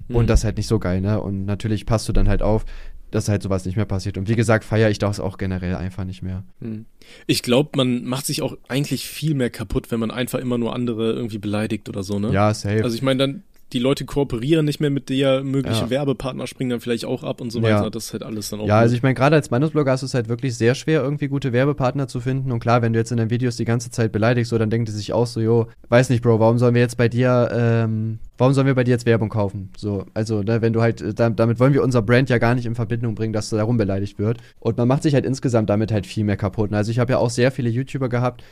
Mhm. Und das ist halt nicht so geil, ne? Und natürlich passt du dann halt auf, dass halt sowas nicht mehr passiert. Und wie gesagt, feiere ich das auch generell einfach nicht mehr. Hm. Ich glaube, man macht sich auch eigentlich viel mehr kaputt, wenn man einfach immer nur andere irgendwie beleidigt oder so, ne? Ja, safe. Also ich meine, dann, die Leute kooperieren nicht mehr mit dir, mögliche ja. Werbepartner springen dann vielleicht auch ab und so weiter. Ja. Das ist halt alles dann auch. Ja, gut. also ich meine, gerade als Meinungsblogger ist es halt wirklich sehr schwer, irgendwie gute Werbepartner zu finden. Und klar, wenn du jetzt in deinen Videos die ganze Zeit beleidigst, so, dann denkt die sich auch so, jo, weiß nicht, Bro, warum sollen wir jetzt bei dir, ähm, warum sollen wir bei dir jetzt Werbung kaufen? So, also, ne, wenn du halt, äh, da, damit wollen wir unser Brand ja gar nicht in Verbindung bringen, dass darum beleidigt wird. Und man macht sich halt insgesamt damit halt viel mehr kaputt. Also ich habe ja auch sehr viele YouTuber gehabt,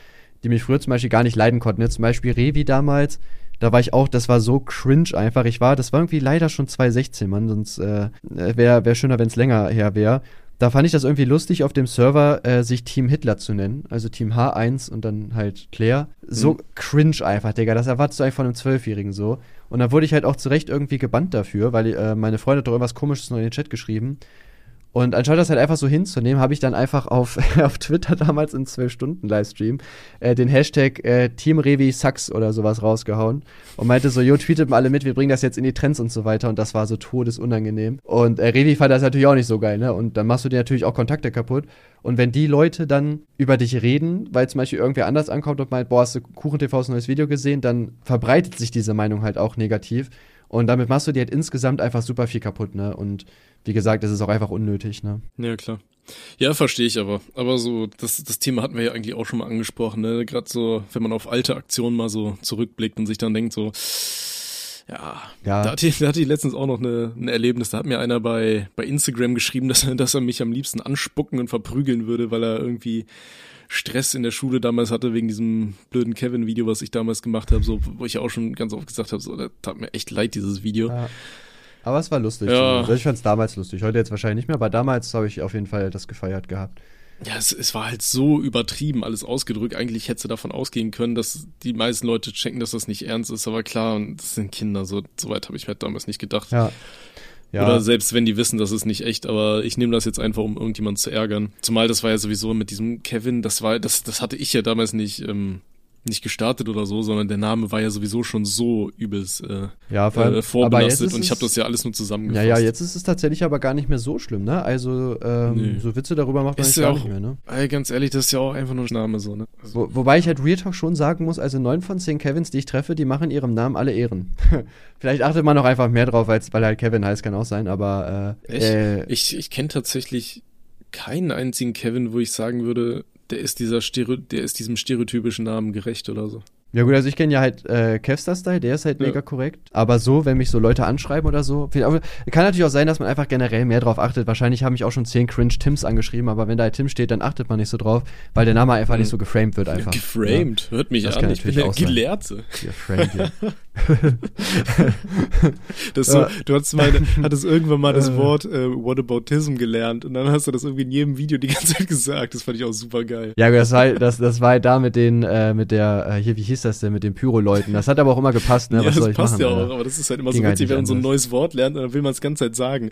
die mich früher zum Beispiel gar nicht leiden konnten. Jetzt zum Beispiel Revi damals, da war ich auch, das war so cringe einfach. Ich war, das war irgendwie leider schon 2016, Mann, sonst äh, wäre wär schöner, wenn es länger her wäre. Da fand ich das irgendwie lustig, auf dem Server äh, sich Team Hitler zu nennen. Also Team H1 und dann halt Claire. So mhm. cringe einfach, Digga. Das erwartest du einfach von einem Zwölfjährigen so. Und da wurde ich halt auch zu Recht irgendwie gebannt dafür, weil äh, meine Freunde hat doch irgendwas komisches noch in den Chat geschrieben. Und anstatt das halt einfach so hinzunehmen, habe ich dann einfach auf, auf Twitter damals in 12-Stunden-Livestream äh, den Hashtag äh, Team Revi Sucks oder sowas rausgehauen und meinte so, jo, tweetet mal alle mit, wir bringen das jetzt in die Trends und so weiter. Und das war so todesunangenehm. Und äh, Revi fand das natürlich auch nicht so geil, ne? Und dann machst du dir natürlich auch Kontakte kaputt. Und wenn die Leute dann über dich reden, weil zum Beispiel irgendwer anders ankommt und meint, boah, hast du KuchenTVs neues Video gesehen, dann verbreitet sich diese Meinung halt auch negativ. Und damit machst du dir halt insgesamt einfach super viel kaputt, ne? Und wie gesagt, das ist auch einfach unnötig, ne? Ja, klar. Ja, verstehe ich aber. Aber so, das, das Thema hatten wir ja eigentlich auch schon mal angesprochen, ne? Gerade so, wenn man auf alte Aktionen mal so zurückblickt und sich dann denkt, so, ja, ja. Da, hatte ich, da hatte ich letztens auch noch eine, ein Erlebnis. Da hat mir einer bei, bei Instagram geschrieben, dass er, dass er mich am liebsten anspucken und verprügeln würde, weil er irgendwie Stress in der Schule damals hatte wegen diesem blöden Kevin-Video, was ich damals gemacht habe, so, wo ich auch schon ganz oft gesagt habe, so, das tat mir echt leid, dieses Video. Ja. Aber es war lustig. Ja. Also ich fand es damals lustig. Heute jetzt wahrscheinlich nicht mehr, aber damals habe ich auf jeden Fall das gefeiert gehabt. Ja, es, es war halt so übertrieben alles ausgedrückt. Eigentlich hätte davon ausgehen können, dass die meisten Leute checken, dass das nicht ernst ist. Aber klar, und das sind Kinder. So, so weit habe ich mir damals nicht gedacht. Ja. Ja. Oder selbst wenn die wissen, das ist nicht echt, aber ich nehme das jetzt einfach, um irgendjemand zu ärgern. Zumal das war ja sowieso mit diesem Kevin, das war, das, das hatte ich ja damals nicht ähm, nicht gestartet oder so, sondern der Name war ja sowieso schon so übelst äh, ja, vor allem, äh, vorbelastet und ich habe das ja alles nur zusammengefasst. Ja, ja, jetzt ist es tatsächlich aber gar nicht mehr so schlimm, ne? Also ähm, nee. so Witze darüber macht man ist ja gar auch, nicht mehr, ne? Ey, ganz ehrlich, das ist ja auch einfach nur ein Name so, ne? Also, Wo, wobei ich halt Real Talk schon sagen muss, also neun von zehn Kevins, die ich treffe, die machen ihrem Namen alle Ehren. Vielleicht achtet man auch einfach mehr drauf, als weil halt Kevin heißt, kann auch sein, aber äh, äh, ich, ich kenne tatsächlich keinen einzigen Kevin, wo ich sagen würde, der ist dieser Stereo, der ist diesem stereotypischen Namen gerecht oder so. Ja gut, also ich kenne ja halt äh, Kevstar-Style, der ist halt Ja. mega korrekt. Aber so, wenn mich so Leute anschreiben oder so, kann natürlich auch sein, dass man einfach generell mehr drauf achtet. Wahrscheinlich haben mich auch schon zehn cringe Tims angeschrieben, aber wenn da Tim steht, dann achtet man nicht so drauf, weil der Name einfach nicht so geframed wird einfach. Geframed, hört mich Das an. Ich bin der. Gelehrte. Ja, geframed, ja. Das so, Ja. Du hattest, mal, hattest irgendwann mal das Wort äh, Whataboutism gelernt und dann hast du das irgendwie in jedem Video die ganze Zeit gesagt. Das fand ich auch super geil. Ja, das war, das, das war halt da mit den, äh, mit der, äh, hier, wie hieß das denn, mit den Pyro-Leuten. Das hat aber auch immer gepasst, ne? ja, Was das soll ich passt machen, ja auch, Alter? aber das ist halt immer Ging so halt witzig, nicht wenn man so ein neues Wort lernt, dann will man es ganze Zeit sagen.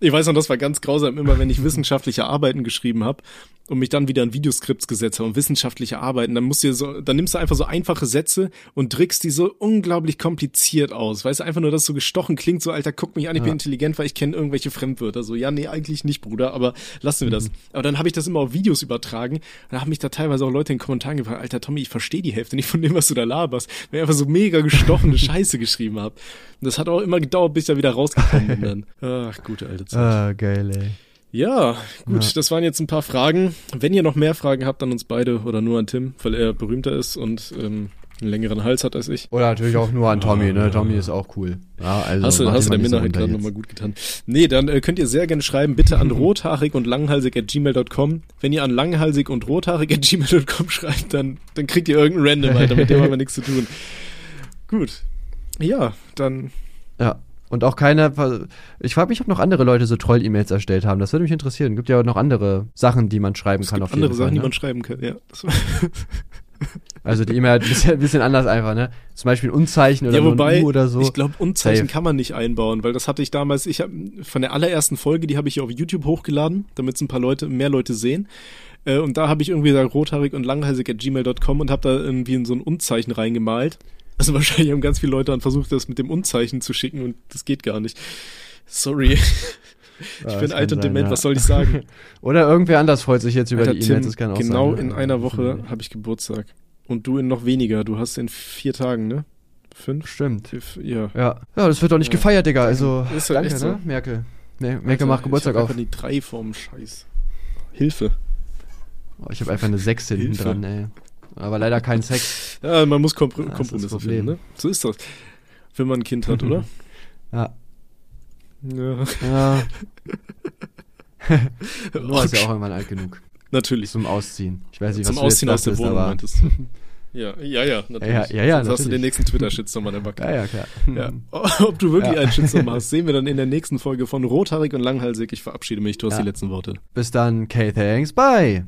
Ich weiß noch, das war ganz grausam, immer wenn ich wissenschaftliche Arbeiten geschrieben habe und mich dann wieder in Videoskripts gesetzt habe und wissenschaftliche Arbeiten, dann musst du so, dann nimmst du einfach so einfache Sätze und drückst die so unglaublich kompliziert aus. Weißt du, einfach nur, dass so gestochen klingt, so, Alter, guck mich an, ich bin Ja. intelligent, weil ich kenne irgendwelche Fremdwörter. So, ja, nee, eigentlich nicht, Bruder, aber lassen wir Mhm. das. Aber dann habe ich das immer auf Videos übertragen. Da haben mich da teilweise auch Leute in den Kommentaren gefragt, Alter, Tommy, ich verstehe die Hälfte nicht von dem, was du da laberst. Weil ich einfach so mega gestochene Scheiße geschrieben habe. Und das hat auch immer gedauert, bis ich da wieder rausgekommen bin dann. Ach, gute alte Zeit. Ah, geil, ey. Ja, gut, Ja. das waren jetzt ein paar Fragen. Wenn ihr noch mehr Fragen habt an uns beide oder nur an Tim, weil er berühmter ist und ähm, einen längeren Hals hat als ich. Oder natürlich auch nur an Tommy, ne? Tommy ist auch cool. Ja, also Hast du, hast du der Minderheit gerade nochmal gut getan. Nee, dann äh, könnt ihr sehr gerne schreiben, bitte an rothaarig und langhalsig at gmail.com. Wenn ihr an langhalsig und rothaarig at gmail.com schreibt, dann, dann kriegt ihr irgendeinen Random, Alter, mit dem haben wir nichts zu tun. Gut. Ja, dann Ja. Und auch keiner, ich frage mich, ob noch andere Leute so Troll-E-Mails erstellt haben. Das würde mich interessieren. Gibt ja auch noch andere Sachen, die man schreiben es kann gibt auf andere jeden Sachen, Fall. die Ne? man schreiben kann. Ja, Also die E-Mail halt ein bisschen, ein bisschen anders einfach, ne? Zum Beispiel ein Unzeichen oder ja, wobei, ein U oder so. ich glaube, Unzeichen Safe. kann man nicht einbauen, weil das hatte ich damals, ich habe von der allerersten Folge, die habe ich ja auf YouTube hochgeladen, damit es ein paar Leute, mehr Leute sehen. Äh, Und da habe ich irgendwie gesagt, rothaarig und langhalsig at gmail.com und habe da irgendwie in so ein Unzeichen reingemalt. Also wahrscheinlich haben ganz viele Leute dann versucht, das mit dem Unzeichen zu schicken und das geht gar nicht. Sorry. Ich bin alt und dement, ja. was soll ich sagen? Oder irgendwer anders freut sich jetzt über Alter, die E-Mails, Tim, das kann auch genau sein. in ne? einer Woche habe ich Geburtstag. Und du in noch weniger. Du hast in vier Tagen, ne? Fünf? Stimmt. Vier- Ja. Ja. Ja, das wird doch nicht gefeiert, Digga. Also, Ist halt danke, echt so. ne? Merkel. Mer Merkel Alter, macht Geburtstag ich hab auf. einfach die drei vorm Scheiß. Hilfe. Oh, ich habe einfach eine 6 hinten Hilfe. dran, ey. Aber leider kein Sex. Ja, man muss Kompr das Kompromisse finden, ne? So ist das. Wenn man ein Kind hat, oder? Ja. Ja. Ja. Noah ist ja auch irgendwann alt genug. Natürlich. Zum Ausziehen. Ich weiß nicht, Zum was du jetzt Ausziehen aus der Wohnung, aber- meintest du. Ja, ja, ja, natürlich. Ja, ja, ja, Sonst hast du den natürlich. nächsten Twitter-Shitstorm an der Backe. Ja, ja, klar. Ja. Ob du wirklich Ja. einen Shitstorm hast, sehen wir dann in der nächsten Folge von Rothaarig und Langhalsig. Ich verabschiede mich, du hast Ja. die letzten Worte. Bis dann, K, thanks, bye.